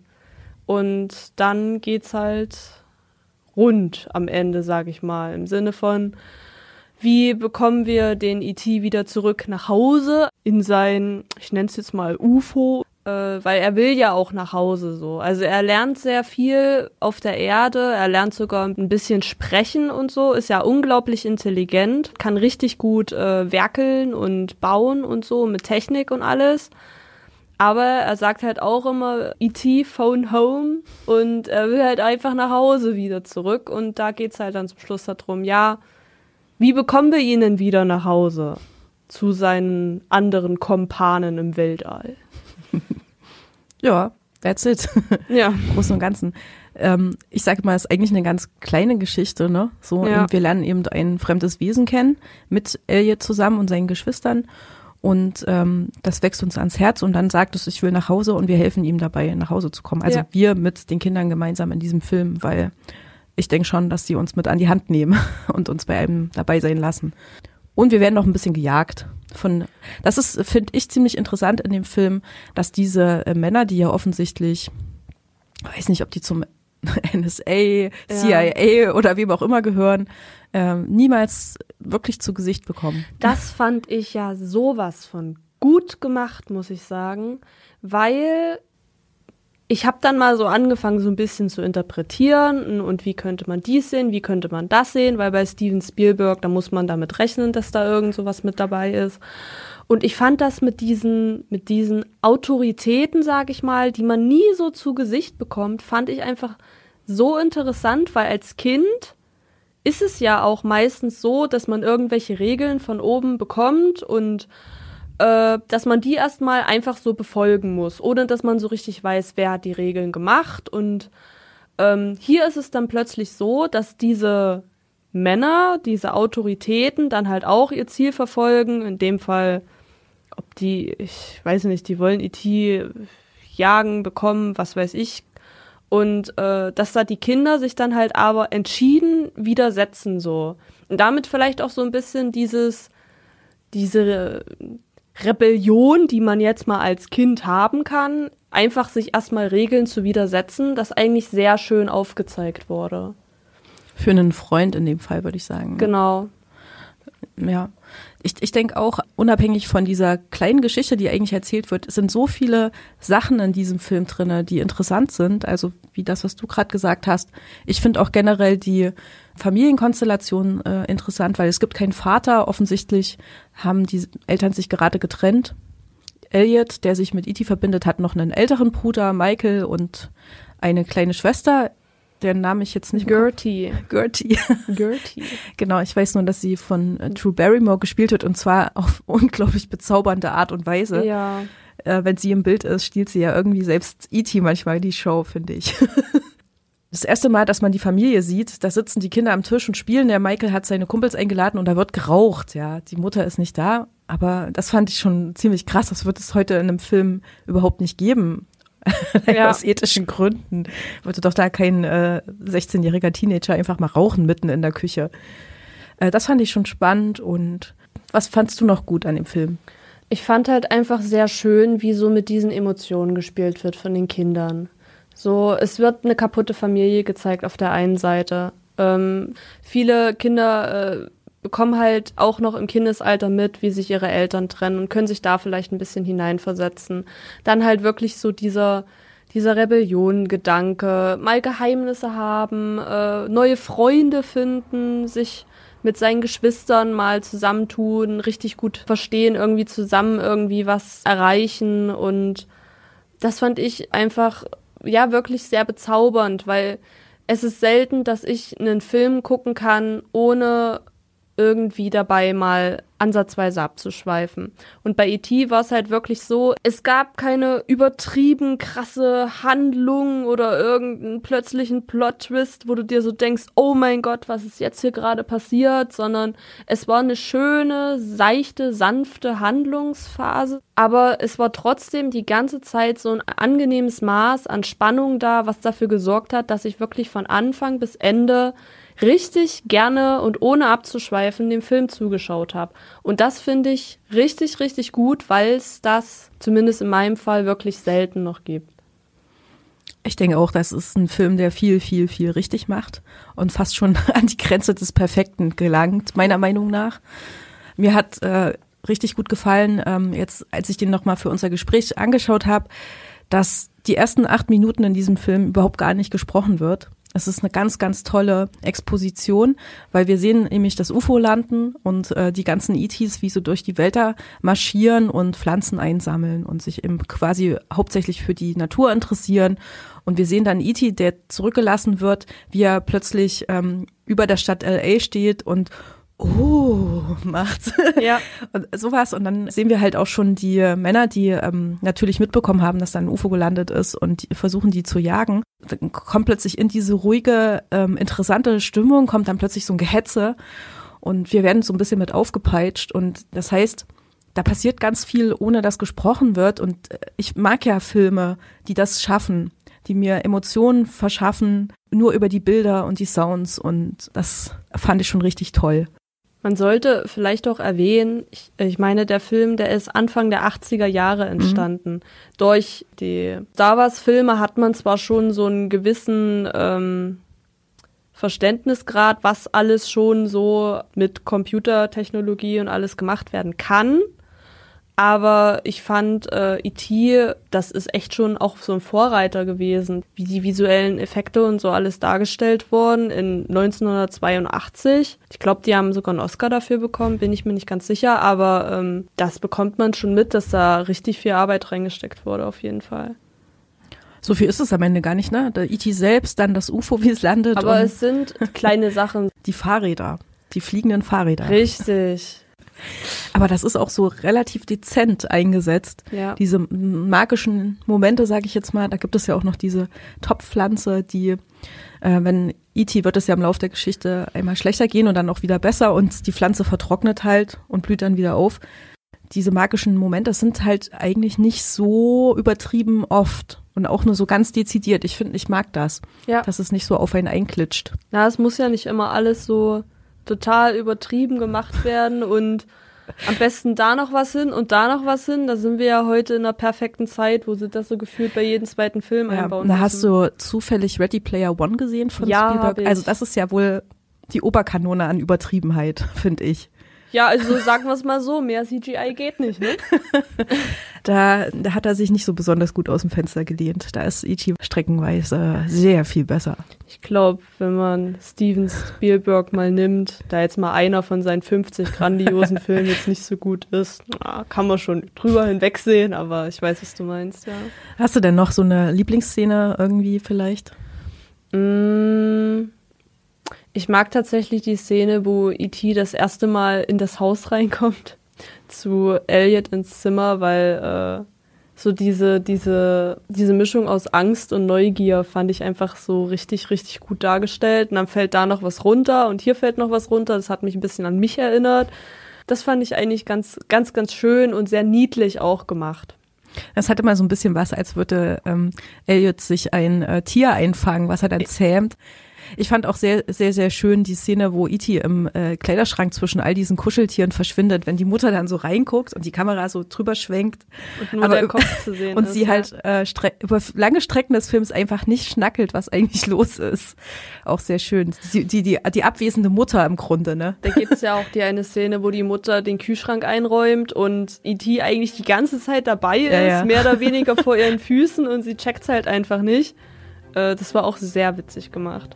Und dann geht's halt rund am Ende, sag ich mal, im Sinne von, wie bekommen wir den ET wieder zurück nach Hause in sein, ich nenne es jetzt mal UFO, äh, weil er will ja auch nach Hause so. Also er lernt sehr viel auf der Erde, er lernt sogar ein bisschen sprechen und so, ist ja unglaublich intelligent, kann richtig gut äh, werkeln und bauen und so mit Technik und alles. Aber er sagt halt auch immer, E.T. phone home und er will halt einfach nach Hause wieder zurück und da geht's halt dann zum Schluss darum, ja, wie bekommen wir ihn denn wieder nach Hause zu seinen anderen Kompanen im Weltall? <laughs> Ja, that's it. <laughs> Ja. Im Großen und Ganzen. Ähm, ich sage mal, es ist eigentlich eine ganz kleine Geschichte, ne? So, Ja. wir lernen eben ein fremdes Wesen kennen mit Elliot zusammen und seinen Geschwistern. Und ähm, das wächst uns ans Herz und dann sagt es, ich will nach Hause und wir helfen ihm dabei, nach Hause zu kommen. Also Ja. wir mit den Kindern gemeinsam in diesem Film, weil ich denke schon, dass die uns mit an die Hand nehmen <laughs> und uns bei einem dabei sein lassen. Und wir werden noch ein bisschen gejagt von, das ist, finde ich, ziemlich interessant in dem Film, dass diese äh, Männer, die ja offensichtlich, weiß nicht, ob die zum <laughs> NSA, CIA oder wem auch immer gehören, ähm, niemals wirklich zu Gesicht bekommen. Das fand ich ja sowas von gut gemacht, muss ich sagen, weil ich habe dann mal so angefangen, so ein bisschen zu interpretieren und wie könnte man dies sehen, wie könnte man das sehen, weil bei Steven Spielberg, da muss man damit rechnen, dass da irgend sowas mit dabei ist. Und ich fand das mit diesen, mit diesen Autoritäten, sag ich mal, die man nie so zu Gesicht bekommt, fand ich einfach so interessant, weil als Kind ist es ja auch meistens so, dass man irgendwelche Regeln von oben bekommt und äh, dass man die erstmal einfach so befolgen muss, ohne dass man so richtig weiß, wer hat die Regeln gemacht. Und ähm, hier ist es dann plötzlich so, dass diese Männer, diese Autoritäten dann halt auch ihr Ziel verfolgen. In dem Fall, ob die, ich weiß nicht, die wollen IT jagen, bekommen, was weiß ich. Und äh, dass da die Kinder sich dann halt aber entschieden widersetzen so. Und damit vielleicht auch so ein bisschen dieses, diese Rebellion, die man jetzt mal als Kind haben kann, einfach sich erstmal Regeln zu widersetzen, das eigentlich sehr schön aufgezeigt wurde. Für einen Freund in dem Fall, würde ich sagen. Genau. Ja. Ich, ich denke auch, unabhängig von dieser kleinen Geschichte, die eigentlich erzählt wird, sind so viele Sachen in diesem Film drinne, die interessant sind. Also wie das, was du gerade gesagt hast. Ich finde auch generell die Familienkonstellation äh, interessant, weil es gibt keinen Vater. Offensichtlich haben die Eltern sich gerade getrennt. Elliot, der sich mit E.T. verbindet, hat noch einen älteren Bruder, Michael, und eine kleine Schwester, deren Namen ich jetzt nicht Gertie. Gertie. <laughs> Gertie. Genau, ich weiß nur, dass sie von äh, Drew Barrymore gespielt wird und zwar <laughs> auf unglaublich bezaubernde Art und Weise. Ja. Äh, wenn sie im Bild ist, stiehlt sie ja irgendwie selbst E.T. manchmal die Show, finde ich. <laughs> Das erste Mal, dass man die Familie sieht, da sitzen die Kinder am Tisch und spielen. Der Michael hat seine Kumpels eingeladen und da wird geraucht. Ja, die Mutter ist nicht da, aber das fand ich schon ziemlich krass. Das wird es heute in einem Film überhaupt nicht geben. <laughs> Ja. Aus ethischen Gründen wollte doch da kein äh, 16-jähriger Teenager einfach mal rauchen mitten in der Küche. Äh, das fand ich schon spannend und was fandst du noch gut an dem Film? Ich fand halt einfach sehr schön, wie so mit diesen Emotionen gespielt wird von den Kindern. So, es wird eine kaputte Familie gezeigt auf der einen Seite. Ähm, viele Kinder äh, bekommen halt auch noch im Kindesalter mit, wie sich ihre Eltern trennen und können sich da vielleicht ein bisschen hineinversetzen. Dann halt wirklich so dieser dieser Rebellion-Gedanke, mal Geheimnisse haben, äh, neue Freunde finden, sich mit seinen Geschwistern mal zusammentun, richtig gut verstehen, irgendwie zusammen irgendwie was erreichen und das fand ich einfach ja wirklich sehr bezaubernd, weil es ist selten, dass ich einen Film gucken kann, ohne irgendwie dabei mal ansatzweise abzuschweifen. Und bei E.T. war es halt wirklich so, es gab keine übertrieben krasse Handlung oder irgendeinen plötzlichen Plot-Twist, wo du dir so denkst, oh mein Gott, was ist jetzt hier gerade passiert, sondern es war eine schöne, seichte, sanfte Handlungsphase. Aber es war trotzdem die ganze Zeit so ein angenehmes Maß an Spannung da, was dafür gesorgt hat, dass ich wirklich von Anfang bis Ende richtig gerne und ohne abzuschweifen dem Film zugeschaut habe. Und das finde ich richtig, richtig gut, weil es das zumindest in meinem Fall wirklich selten noch gibt. Ich denke auch, das ist ein Film, der viel, viel, viel richtig macht und fast schon <laughs> an die Grenze des Perfekten gelangt, meiner Meinung nach. Mir hat äh, richtig gut gefallen, ähm, jetzt als ich den nochmal für unser Gespräch angeschaut habe, dass die ersten acht Minuten in diesem Film überhaupt gar nicht gesprochen wird. Es ist eine ganz, ganz tolle Exposition, weil wir sehen nämlich das UFO landen und äh, die ganzen ETs, wie sie durch die Wälder marschieren und Pflanzen einsammeln und sich eben quasi hauptsächlich für die Natur interessieren. Und wir sehen dann ET, der zurückgelassen wird, wie er plötzlich ähm, über der Stadt LA steht und oh, <laughs> macht. Ja. Und sowas. Und dann sehen wir halt auch schon die Männer, die ähm, natürlich mitbekommen haben, dass da ein UFO gelandet ist und versuchen, die zu jagen. Dann kommt plötzlich in diese ruhige, ähm, interessante Stimmung, kommt dann plötzlich so ein Gehetze und wir werden so ein bisschen mit aufgepeitscht. Und das heißt, da passiert ganz viel, ohne dass gesprochen wird. Und äh, ich mag ja Filme, die das schaffen, die mir Emotionen verschaffen, nur über die Bilder und die Sounds. Und das fand ich schon richtig toll. Man sollte vielleicht auch erwähnen, ich, ich meine, der Film, der ist Anfang der 80er Jahre entstanden. Mhm. Durch die Star Wars-Filme hat man zwar schon so einen gewissen ähm, Verständnisgrad, was alles schon so mit Computertechnologie und alles gemacht werden kann. Aber ich fand äh, E.T., das ist echt schon auch so ein Vorreiter gewesen, wie die visuellen Effekte und so alles dargestellt wurden in 1982. Ich glaube, die haben sogar einen Oscar dafür bekommen, bin ich mir nicht ganz sicher, aber ähm, das bekommt man schon mit, dass da richtig viel Arbeit reingesteckt wurde, auf jeden Fall. So viel ist es am Ende gar nicht, ne? Der E.T. selbst, dann das UFO, wie es landet. Aber es sind <laughs> kleine Sachen. Die Fahrräder, die fliegenden Fahrräder. Richtig. Aber das ist auch so relativ dezent eingesetzt. Ja. Diese magischen Momente, sage ich jetzt mal, da gibt es ja auch noch diese Topfpflanze, die, äh, wenn E.T. wird es ja im Laufe der Geschichte einmal schlechter gehen und dann auch wieder besser und die Pflanze vertrocknet halt und blüht dann wieder auf. Diese magischen Momente sind halt eigentlich nicht so übertrieben oft und auch nur so ganz dezidiert. Ich finde, ich mag das, Ja. dass es nicht so auf einen einklitscht. Na, es muss ja nicht immer alles so total übertrieben gemacht werden und am besten da noch was hin und da noch was hin. Da sind wir ja heute in einer perfekten Zeit, wo sie das so gefühlt bei jedem zweiten Film Ja, einbauen. da hast du zufällig Ready Player One gesehen von Ja, Spielberg. Also das ist ja wohl die Oberkanone an Übertriebenheit, finde ich. Ja, also sagen wir es mal so, mehr CGI geht nicht, ne? <laughs> Da, da hat er sich nicht so besonders gut aus dem Fenster gelehnt. Da ist E.T. streckenweise sehr viel besser. Ich glaube, wenn man Steven Spielberg mal nimmt, da jetzt mal einer von seinen 50 grandiosen <laughs> Filmen jetzt nicht so gut ist, na, kann man schon drüber hinwegsehen, aber ich weiß, was du meinst, ja. Hast du denn noch so eine Lieblingsszene irgendwie vielleicht? Mm, Ich mag tatsächlich die Szene, wo E.T. das erste Mal in das Haus reinkommt, <laughs> zu Elliot ins Zimmer, weil äh, so diese, diese, diese Mischung aus Angst und Neugier fand ich einfach so richtig, richtig gut dargestellt. Und dann fällt da noch was runter und hier fällt noch was runter. Das hat mich ein bisschen an mich erinnert. Das fand ich eigentlich ganz, ganz, ganz schön und sehr niedlich auch gemacht. Das hatte mal so ein bisschen was, als würde ähm, Elliot sich ein äh, Tier einfangen, was er dann zähmt. Ich fand auch sehr, sehr, sehr schön die Szene, wo E.T. im äh, Kleiderschrank zwischen all diesen Kuscheltieren verschwindet, wenn die Mutter dann so reinguckt und die Kamera so drüber schwenkt. Und nur Aber der Kopf zu <laughs> sehen Und ist, sie ja. halt äh, über lange Strecken des Films einfach nicht schnackelt, was eigentlich <laughs> los ist. Auch sehr schön. Die, die, die, die abwesende Mutter im Grunde, ne? Da gibt's ja auch die eine Szene, wo die Mutter den Kühlschrank einräumt und E.T. eigentlich die ganze Zeit dabei ist, Ja, ja. mehr oder <laughs> weniger vor ihren Füßen und sie checkt's halt einfach nicht. Äh, das war auch sehr witzig gemacht.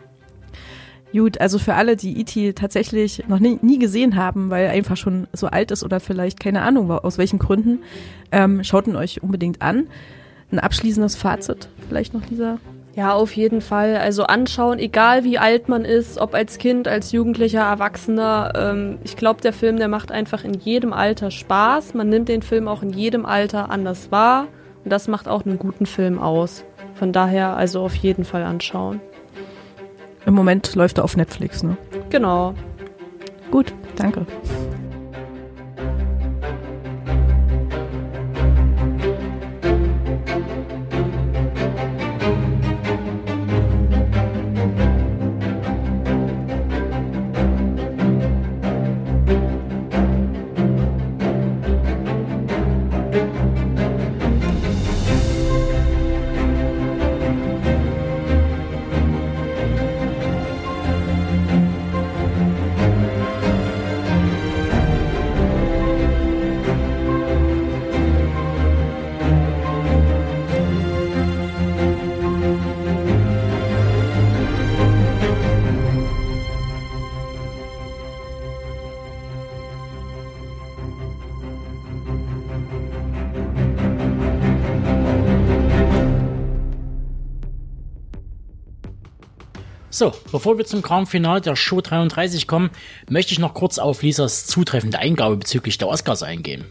Gut, also für alle, die E.T. tatsächlich noch nie, nie gesehen haben, weil er einfach schon so alt ist oder vielleicht keine Ahnung aus welchen Gründen, ähm, schaut ihn euch unbedingt an. Ein abschließendes Fazit vielleicht noch dieser. Ja, auf jeden Fall. Also anschauen, egal wie alt man ist, ob als Kind, als Jugendlicher, Erwachsener. Ähm, ich glaube, der Film, der macht einfach in jedem Alter Spaß. Man nimmt den Film auch in jedem Alter anders wahr. Und das macht auch einen guten Film aus. Von daher also auf jeden Fall anschauen. Im Moment läuft er auf Netflix, ne? Genau. Gut, danke. So, bevor wir zum Grand Finale der Show 33 kommen, möchte ich noch kurz auf Lisas zutreffende Eingabe bezüglich der Oscars eingehen.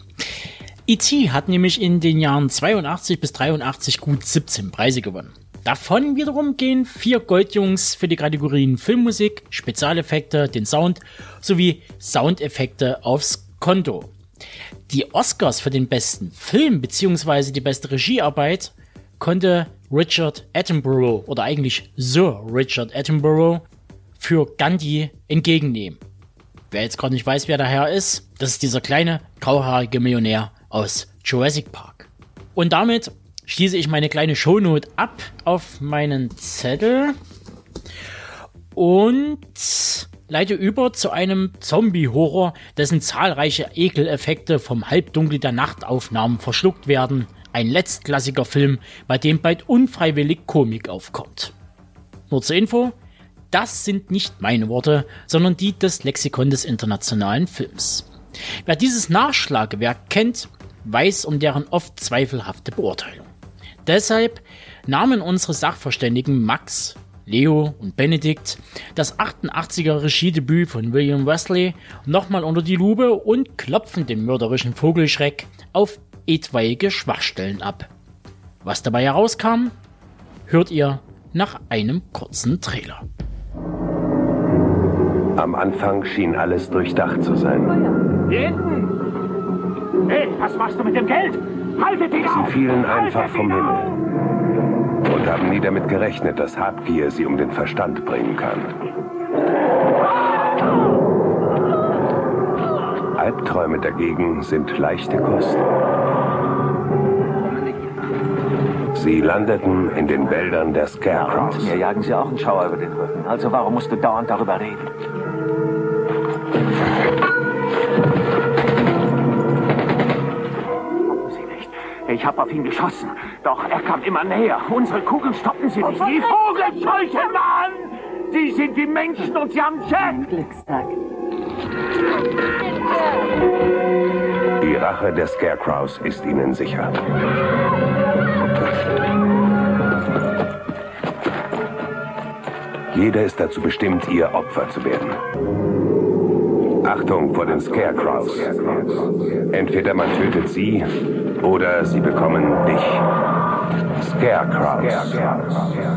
E.T. hat nämlich in den Jahren 82 bis 83 gut 17 Preise gewonnen. Davon wiederum gehen vier Goldjungs für die Kategorien Filmmusik, Spezialeffekte, den Sound sowie Soundeffekte aufs Konto. Die Oscars für den besten Film bzw. die beste Regiearbeit konnte Richard Attenborough oder eigentlich Sir Richard Attenborough für Gandhi entgegennehmen. Wer jetzt gerade nicht weiß, wer der Herr ist, das ist dieser kleine grauhaarige Millionär aus Jurassic Park. Und damit schließe ich meine kleine Shownote ab auf meinen Zettel und leite über zu einem Zombie-Horror, dessen zahlreiche Ekeleffekte vom Halbdunkel der Nachtaufnahmen verschluckt werden. Ein letztklassiger Film, bei dem bald unfreiwillig Komik aufkommt. Nur zur Info, das sind nicht meine Worte, sondern die des Lexikon des internationalen Films. Wer dieses Nachschlagewerk kennt, weiß um deren oft zweifelhafte Beurteilung. Deshalb nahmen unsere Sachverständigen Max, Leo und Benedikt das 88er Regiedebüt von William Wesley nochmal unter die Lupe und klopfen den mörderischen Vogelschreck auf etwaige Schwachstellen ab. Was dabei herauskam, hört ihr nach einem kurzen Trailer. Am Anfang schien alles durchdacht zu sein. Hinten! Hey, was machst du mit dem Geld? Haltet ihn auf! Sie fielen einfach vom Himmel auf! und haben nie damit gerechnet, dass Habgier sie um den Verstand bringen kann. Albträume dagegen sind leichte Kost. Sie landeten in den Wäldern der Scarecrows. Mir jagen sie auch einen Schauer über den Rücken. Also warum musst du dauernd darüber reden? Sie nicht. Ich habe auf ihn geschossen. Doch er kam immer näher. Unsere Kugeln stoppen sie nicht. Die Vogelscheuche, Mann! Sie sind wie Menschen und sie haben Jack! Glückstag. Die Rache der Scarecrows ist ihnen sicher. Jeder ist dazu bestimmt, ihr Opfer zu werden. Achtung vor den Scarecrows. Entweder man tötet sie oder sie bekommen dich. Scarecrows.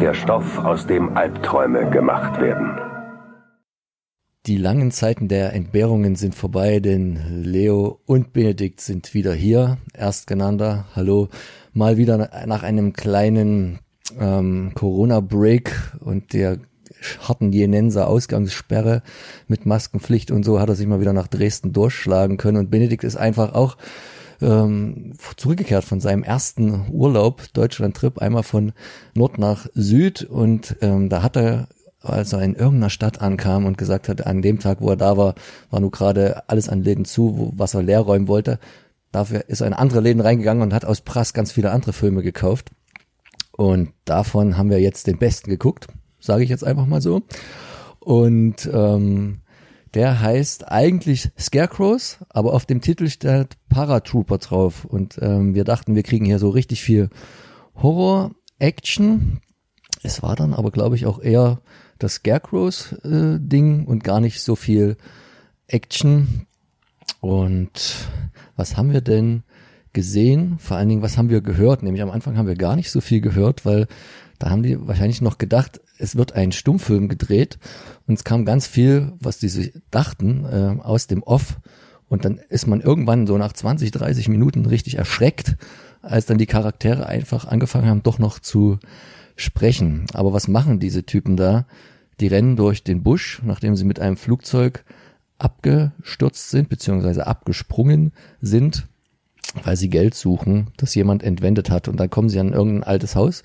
Der Stoff, aus dem Albträume gemacht werden. Die langen Zeiten der Entbehrungen sind vorbei, denn Leo und Benedikt sind wieder hier. Erstgenannter, hallo, mal wieder nach einem kleinen ähm, Corona-Break und der harten Jenenser Ausgangssperre mit Maskenpflicht und so hat er sich mal wieder nach Dresden durchschlagen können. Und Benedikt ist einfach auch ähm, zurückgekehrt von seinem ersten Urlaub, Deutschland-Trip, einmal von Nord nach Süd. Und ähm, da hat er als er in irgendeiner Stadt ankam und gesagt hat, an dem Tag, wo er da war, war nur gerade alles an Läden zu, wo, was er leer räumen wollte. Dafür ist er in andere Läden reingegangen und hat aus Prass ganz viele andere Filme gekauft. Und davon haben wir jetzt den besten geguckt, sage ich jetzt einfach mal so. Und ähm, der heißt eigentlich Scarecrows, aber auf dem Titel steht Paratrooper drauf. Und ähm, wir dachten, wir kriegen hier so richtig viel Horror, Action. Es war dann aber, glaube ich, auch eher das Scarecrows-Ding und gar nicht so viel Action. Und was haben wir denn gesehen? Vor allen Dingen, was haben wir gehört? Nämlich am Anfang haben wir gar nicht so viel gehört, weil da haben die wahrscheinlich noch gedacht, es wird ein Stummfilm gedreht und es kam ganz viel, was die sich dachten, äh, aus dem Off. Und dann ist man irgendwann so nach 20, 30 Minuten richtig erschreckt, als dann die Charaktere einfach angefangen haben, doch noch zu sprechen. Aber was machen diese Typen da? Die rennen durch den Busch, nachdem sie mit einem Flugzeug abgestürzt sind, beziehungsweise abgesprungen sind, weil sie Geld suchen, das jemand entwendet hat. Und dann kommen sie an irgendein altes Haus,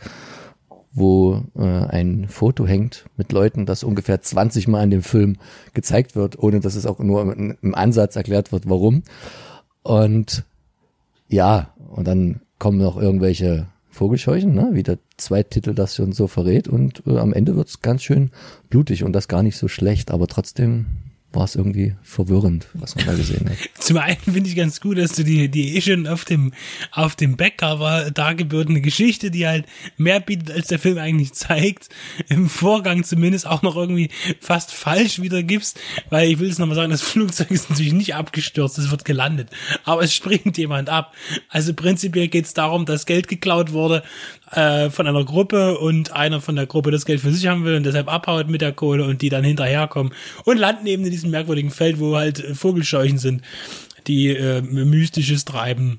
wo äh, ein Foto hängt mit Leuten, das ungefähr 20 Mal in dem Film gezeigt wird, ohne dass es auch nur im, im Ansatz erklärt wird, warum. Und ja, und dann kommen noch irgendwelche Vogelscheuchen, ne? wie der Zweititel das schon so verrät. Und äh, am Ende wird's ganz schön blutig und das gar nicht so schlecht, aber trotzdem war es irgendwie verwirrend, was man da gesehen hat. <laughs> Zum einen finde ich ganz gut, dass du die, die eh schon auf dem, auf dem Backcover dargebotene Geschichte, die halt mehr bietet, als der Film eigentlich zeigt, im Vorgang zumindest auch noch irgendwie fast falsch wiedergibst, weil ich will es nochmal sagen, das <laughs> Flugzeug ist natürlich nicht abgestürzt, es wird gelandet, aber es <laughs> springt jemand ab. Also prinzipiell geht es darum, dass Geld geklaut wurde äh, von einer Gruppe und einer von der Gruppe das Geld für sich haben will und deshalb abhaut mit der Kohle und die dann hinterherkommen und landen eben in diesem merkwürdigen Feld, wo halt Vogelscheuchen sind, die äh, mystisches Treiben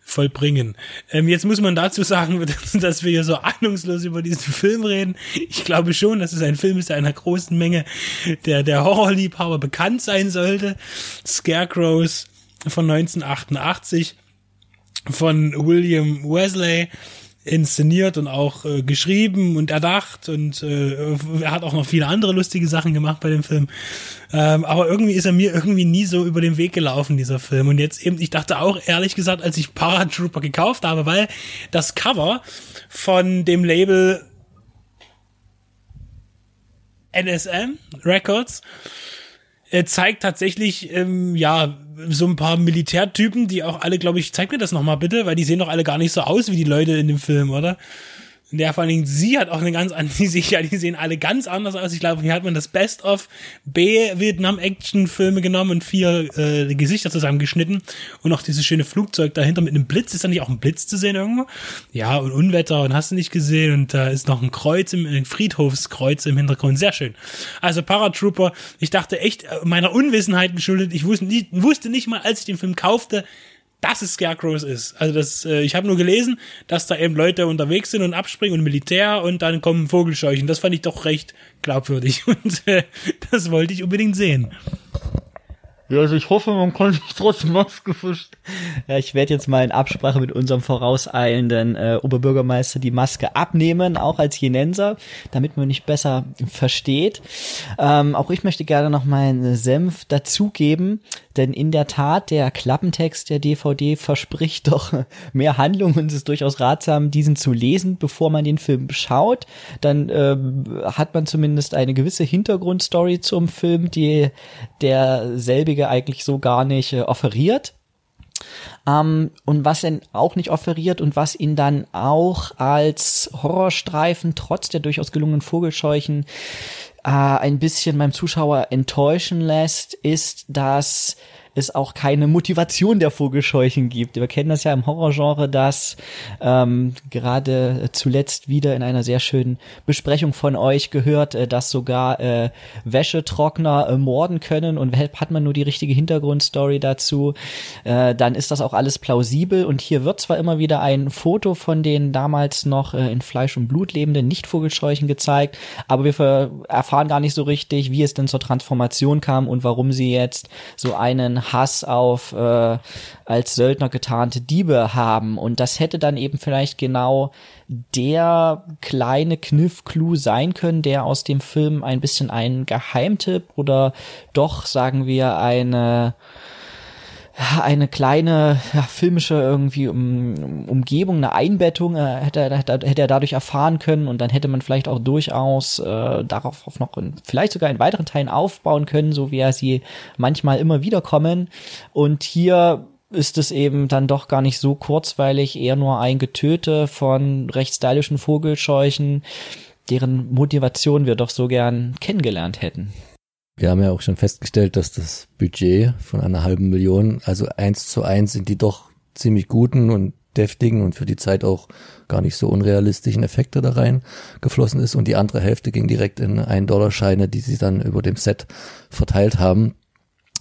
vollbringen. Ähm, jetzt muss man dazu sagen, <laughs> dass wir hier so ahnungslos über diesen Film reden. Ich glaube schon, dass es ein Film ist, der einer großen Menge der, der Horrorliebhaber bekannt sein sollte. Scarecrows von 1988 von William Wesley inszeniert und auch äh, geschrieben und erdacht und äh, er hat auch noch viele andere lustige Sachen gemacht bei dem Film. Ähm, aber irgendwie ist er mir irgendwie nie so über den Weg gelaufen, dieser Film. Und jetzt eben, ich dachte auch ehrlich gesagt, als ich Paratrooper gekauft habe, weil das Cover von dem Label NSM Records äh, zeigt tatsächlich, ähm, ja, so ein paar Militärtypen, die auch alle, glaube ich, zeig mir das nochmal bitte, weil die sehen doch alle gar nicht so aus wie die Leute in dem Film, oder? Ja, vor allen Dingen, sie hat auch eine ganz andere, die, <laughs> sich, ja, die sehen alle ganz anders aus. Ich glaube, hier hat man das Best of B-Vietnam-Action-Filme genommen und vier äh, Gesichter zusammengeschnitten und noch dieses schöne Flugzeug dahinter mit einem Blitz. Ist da nicht auch ein Blitz zu sehen irgendwo? Ja, und Unwetter und hast du nicht gesehen und da ist noch ein Kreuz im ein Friedhofskreuz im Hintergrund. Sehr schön. Also Paratrooper, ich dachte echt äh, meiner Unwissenheit geschuldet. Ich wusste nicht, wusste nicht mal, als ich den Film kaufte, dass es Scarecrows ist. Also das, äh, ich habe nur gelesen, dass da eben Leute unterwegs sind und abspringen und Militär und dann kommen Vogelscheuchen. Das fand ich doch recht glaubwürdig <laughs> und äh, das wollte ich unbedingt sehen. Ja, also ich hoffe, man kann sich trotzdem Maske verstehen. Ja, ich werde jetzt mal in Absprache mit unserem vorauseilenden äh, Oberbürgermeister die Maske abnehmen, auch als Jenenser, damit man mich besser versteht. Ähm, auch ich möchte gerne noch meinen Senf dazugeben, denn in der Tat, der Klappentext der DVD verspricht <laughs> doch mehr Handlung und es ist durchaus ratsam, diesen zu lesen, bevor man den Film schaut. Dann ähm, hat man zumindest eine gewisse Hintergrundstory zum Film, die der selbige eigentlich so gar nicht äh, offeriert. Ähm, und was er auch nicht offeriert und was ihn dann auch als Horrorstreifen trotz der durchaus gelungenen Vogelscheuchen äh, ein bisschen beim Zuschauer enttäuschen lässt, ist, dass es auch keine Motivation der Vogelscheuchen gibt. Wir kennen das ja im Horrorgenre, dass ähm, gerade zuletzt wieder in einer sehr schönen Besprechung von euch gehört, äh, dass sogar äh, Wäschetrockner äh, morden können. Und hat man nur die richtige Hintergrundstory dazu, äh, dann ist das auch alles plausibel. Und hier wird zwar immer wieder ein Foto von den damals noch äh, in Fleisch und Blut lebenden Nicht-Vogelscheuchen gezeigt, aber wir erfahren gar nicht so richtig, wie es denn zur Transformation kam und warum sie jetzt so einen Hass auf äh, als Söldner getarnte Diebe haben. Und das hätte dann eben vielleicht genau der kleine Kniff-Clou sein können, der aus dem Film ein bisschen ein Geheimtipp oder doch, sagen wir, eine eine kleine ja, filmische irgendwie um, Umgebung, eine Einbettung äh, hätte, er, hätte er dadurch erfahren können und dann hätte man vielleicht auch durchaus äh, darauf noch in, vielleicht sogar in weiteren Teilen aufbauen können, so wie er sie manchmal immer wieder kommen. Und hier ist es eben dann doch gar nicht so kurzweilig, eher nur ein Getöte von recht stylischen Vogelscheuchen, deren Motivation wir doch so gern kennengelernt hätten. Wir haben ja auch schon festgestellt, dass das Budget von einer halben Million, also eins zu eins sind die doch ziemlich guten und deftigen und für die Zeit auch gar nicht so unrealistischen Effekte da rein geflossen ist und die andere Hälfte ging direkt in ein Dollar Scheine, die sie dann über dem Set verteilt haben,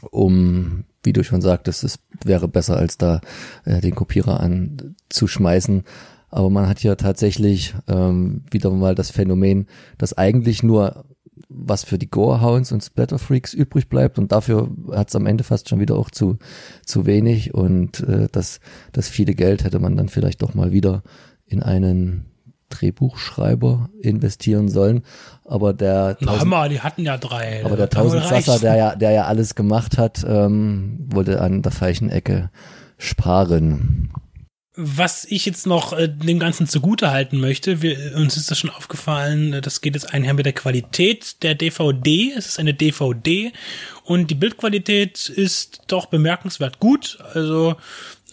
um, wie du schon sagtest, es wäre besser als da äh, den Kopierer anzuschmeißen. Aber man hat ja tatsächlich ähm, wieder mal das Phänomen, dass eigentlich nur was für die Gorehounds und Splatterfreaks übrig bleibt und dafür hat es am Ende fast schon wieder auch zu zu wenig und äh, das das viele Geld hätte man dann vielleicht doch mal wieder in einen Drehbuchschreiber investieren sollen, aber der Tausend, mal, die hatten ja drei. Aber der Tausendsasser, der ja der ja alles gemacht hat, ähm, wollte an der falschen Ecke sparen. Was ich jetzt noch äh, dem Ganzen zugute halten möchte, wir, uns ist das schon aufgefallen, äh, das geht jetzt einher mit der Qualität der DVD. Es ist eine DVD und die Bildqualität ist doch bemerkenswert gut. Also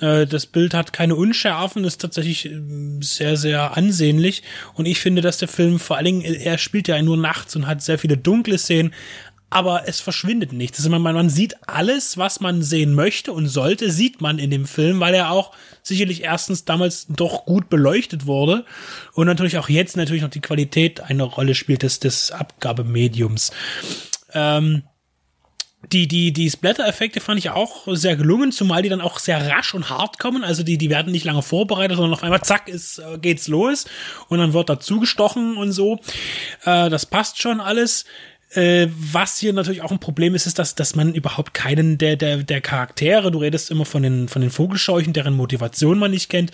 äh, das Bild hat keine Unschärfen, ist tatsächlich äh, sehr, sehr ansehnlich. Und ich finde, dass der Film vor allen Dingen, er spielt ja nur nachts und hat sehr viele dunkle Szenen, aber es verschwindet nichts. Also man, man sieht alles, was man sehen möchte und sollte, sieht man in dem Film, weil er auch sicherlich erstens damals doch gut beleuchtet wurde und natürlich auch jetzt natürlich noch die Qualität eine Rolle spielt des, des Abgabemediums. Ähm, die, die, die Splatter-Effekte fand ich auch sehr gelungen, zumal die dann auch sehr rasch und hart kommen. Also die, die werden nicht lange vorbereitet, sondern auf einmal zack, ist, äh, geht's los und dann wird dazu gestochen und so. Äh, das passt schon alles. Äh, was hier natürlich auch ein Problem ist, ist, dass, dass man überhaupt keinen der, der, der Charaktere, du redest immer von den, von den Vogelscheuchen, deren Motivation man nicht kennt,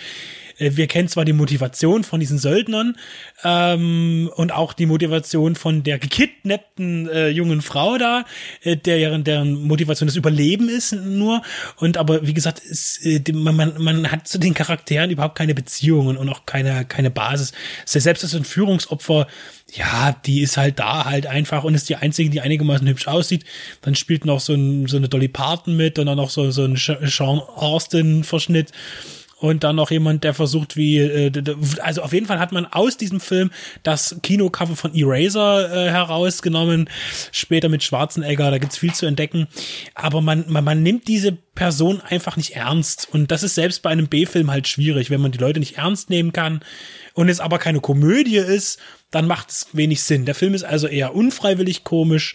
wir kennen zwar die Motivation von diesen Söldnern ähm, und auch die Motivation von der gekidnappten äh, jungen Frau da, äh, deren, deren Motivation das Überleben ist nur. Und aber wie gesagt, ist, äh, man, man, man hat zu den Charakteren überhaupt keine Beziehungen und auch keine, keine Basis. Selbst das Entführungsopfer, ja, die ist halt da halt einfach und ist die einzige, die einigermaßen hübsch aussieht. Dann spielt noch so, ein, so eine Dolly Parton mit und dann noch so, so ein Sean Austin-Verschnitt und dann noch jemand, der versucht, wie, äh, also auf jeden Fall hat man aus diesem Film das Kinocover von Eraser äh, herausgenommen, später mit Schwarzenegger, da gibt's viel zu entdecken, aber man, man, man nimmt diese Person einfach nicht ernst. Und das ist selbst bei einem B-Film halt schwierig, wenn man die Leute nicht ernst nehmen kann und es aber keine Komödie ist, dann macht es wenig Sinn. Der Film ist also eher unfreiwillig komisch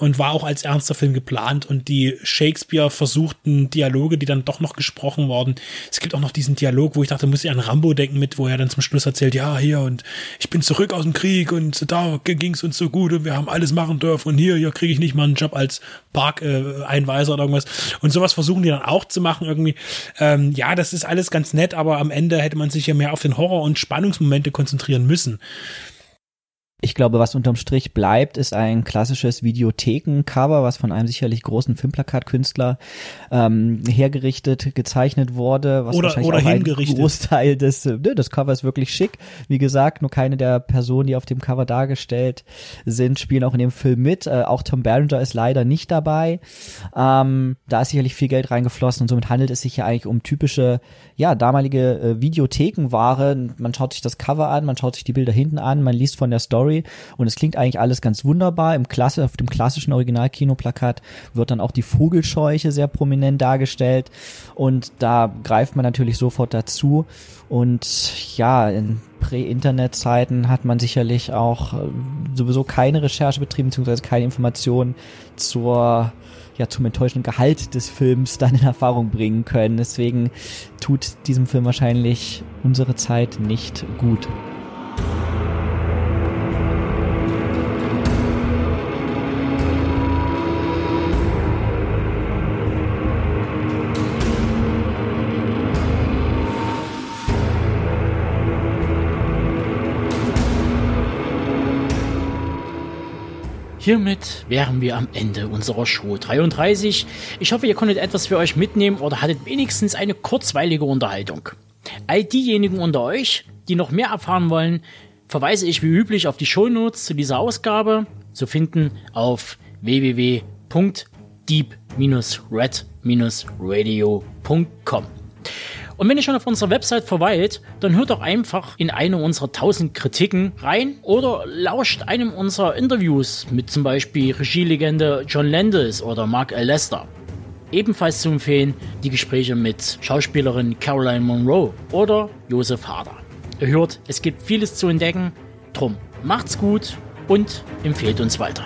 und war auch als ernster Film geplant und die Shakespeare versuchten Dialoge, die dann doch noch gesprochen wurden. Es gibt auch noch diesen Dialog, wo ich dachte, muss ich an Rambo denken mit, wo er dann zum Schluss erzählt, ja, hier und ich bin zurück aus dem Krieg und da ging es uns so gut und wir haben alles machen dürfen und hier, hier kriege ich nicht mal einen Job als Parkeinweiser äh, oder irgendwas. Und sowas versuchen die dann auch zu machen irgendwie. Ähm, ja, das ist alles ganz nett, aber am Ende hätte man sich ja mehr auf den Horror- und Spannungsmomente konzentrieren müssen. Ich glaube, was unterm Strich bleibt, ist ein klassisches Videotheken-Cover, was von einem sicherlich großen Filmplakatkünstler ähm, hergerichtet, gezeichnet wurde. Was oder wahrscheinlich oder auch hingerichtet. Ein Großteil des, äh, ne, das Cover ist wirklich schick. Wie gesagt, nur keine der Personen, die auf dem Cover dargestellt sind, spielen auch in dem Film mit. Äh, auch Tom Berenger ist leider nicht dabei. Ähm, da ist sicherlich viel Geld reingeflossen und somit handelt es sich ja eigentlich um typische, ja, damalige äh, Videothekenware. Man schaut sich das Cover an, man schaut sich die Bilder hinten an, man liest von der Story und es klingt eigentlich alles ganz wunderbar. Im Klasse, auf dem klassischen Originalkinoplakat wird dann auch die Vogelscheuche sehr prominent dargestellt und da greift man natürlich sofort dazu und ja, in Prä-Internet-Zeiten hat man sicherlich auch äh, sowieso keine Recherche betrieben, beziehungsweise keine Informationen zur ja zum enttäuschenden Gehalt des Films dann in Erfahrung bringen können. Deswegen tut diesem Film wahrscheinlich unsere Zeit nicht gut. Hiermit wären wir am Ende unserer Show 33. Ich hoffe, ihr konntet etwas für euch mitnehmen oder hattet wenigstens eine kurzweilige Unterhaltung. All diejenigen unter euch, die noch mehr erfahren wollen, verweise ich wie üblich auf die Shownotes zu dieser Ausgabe, zu finden auf www.deep-red-radio.com. Und wenn ihr schon auf unserer Website verweilt, dann hört doch einfach in eine unserer tausend Kritiken rein oder lauscht einem unserer Interviews mit zum Beispiel Regielegende John Landis oder Mark L. Lester. Ebenfalls zu empfehlen die Gespräche mit Schauspielerin Caroline Monroe oder Josef Harder. Ihr hört, es gibt vieles zu entdecken, drum macht's gut und empfehlt uns weiter.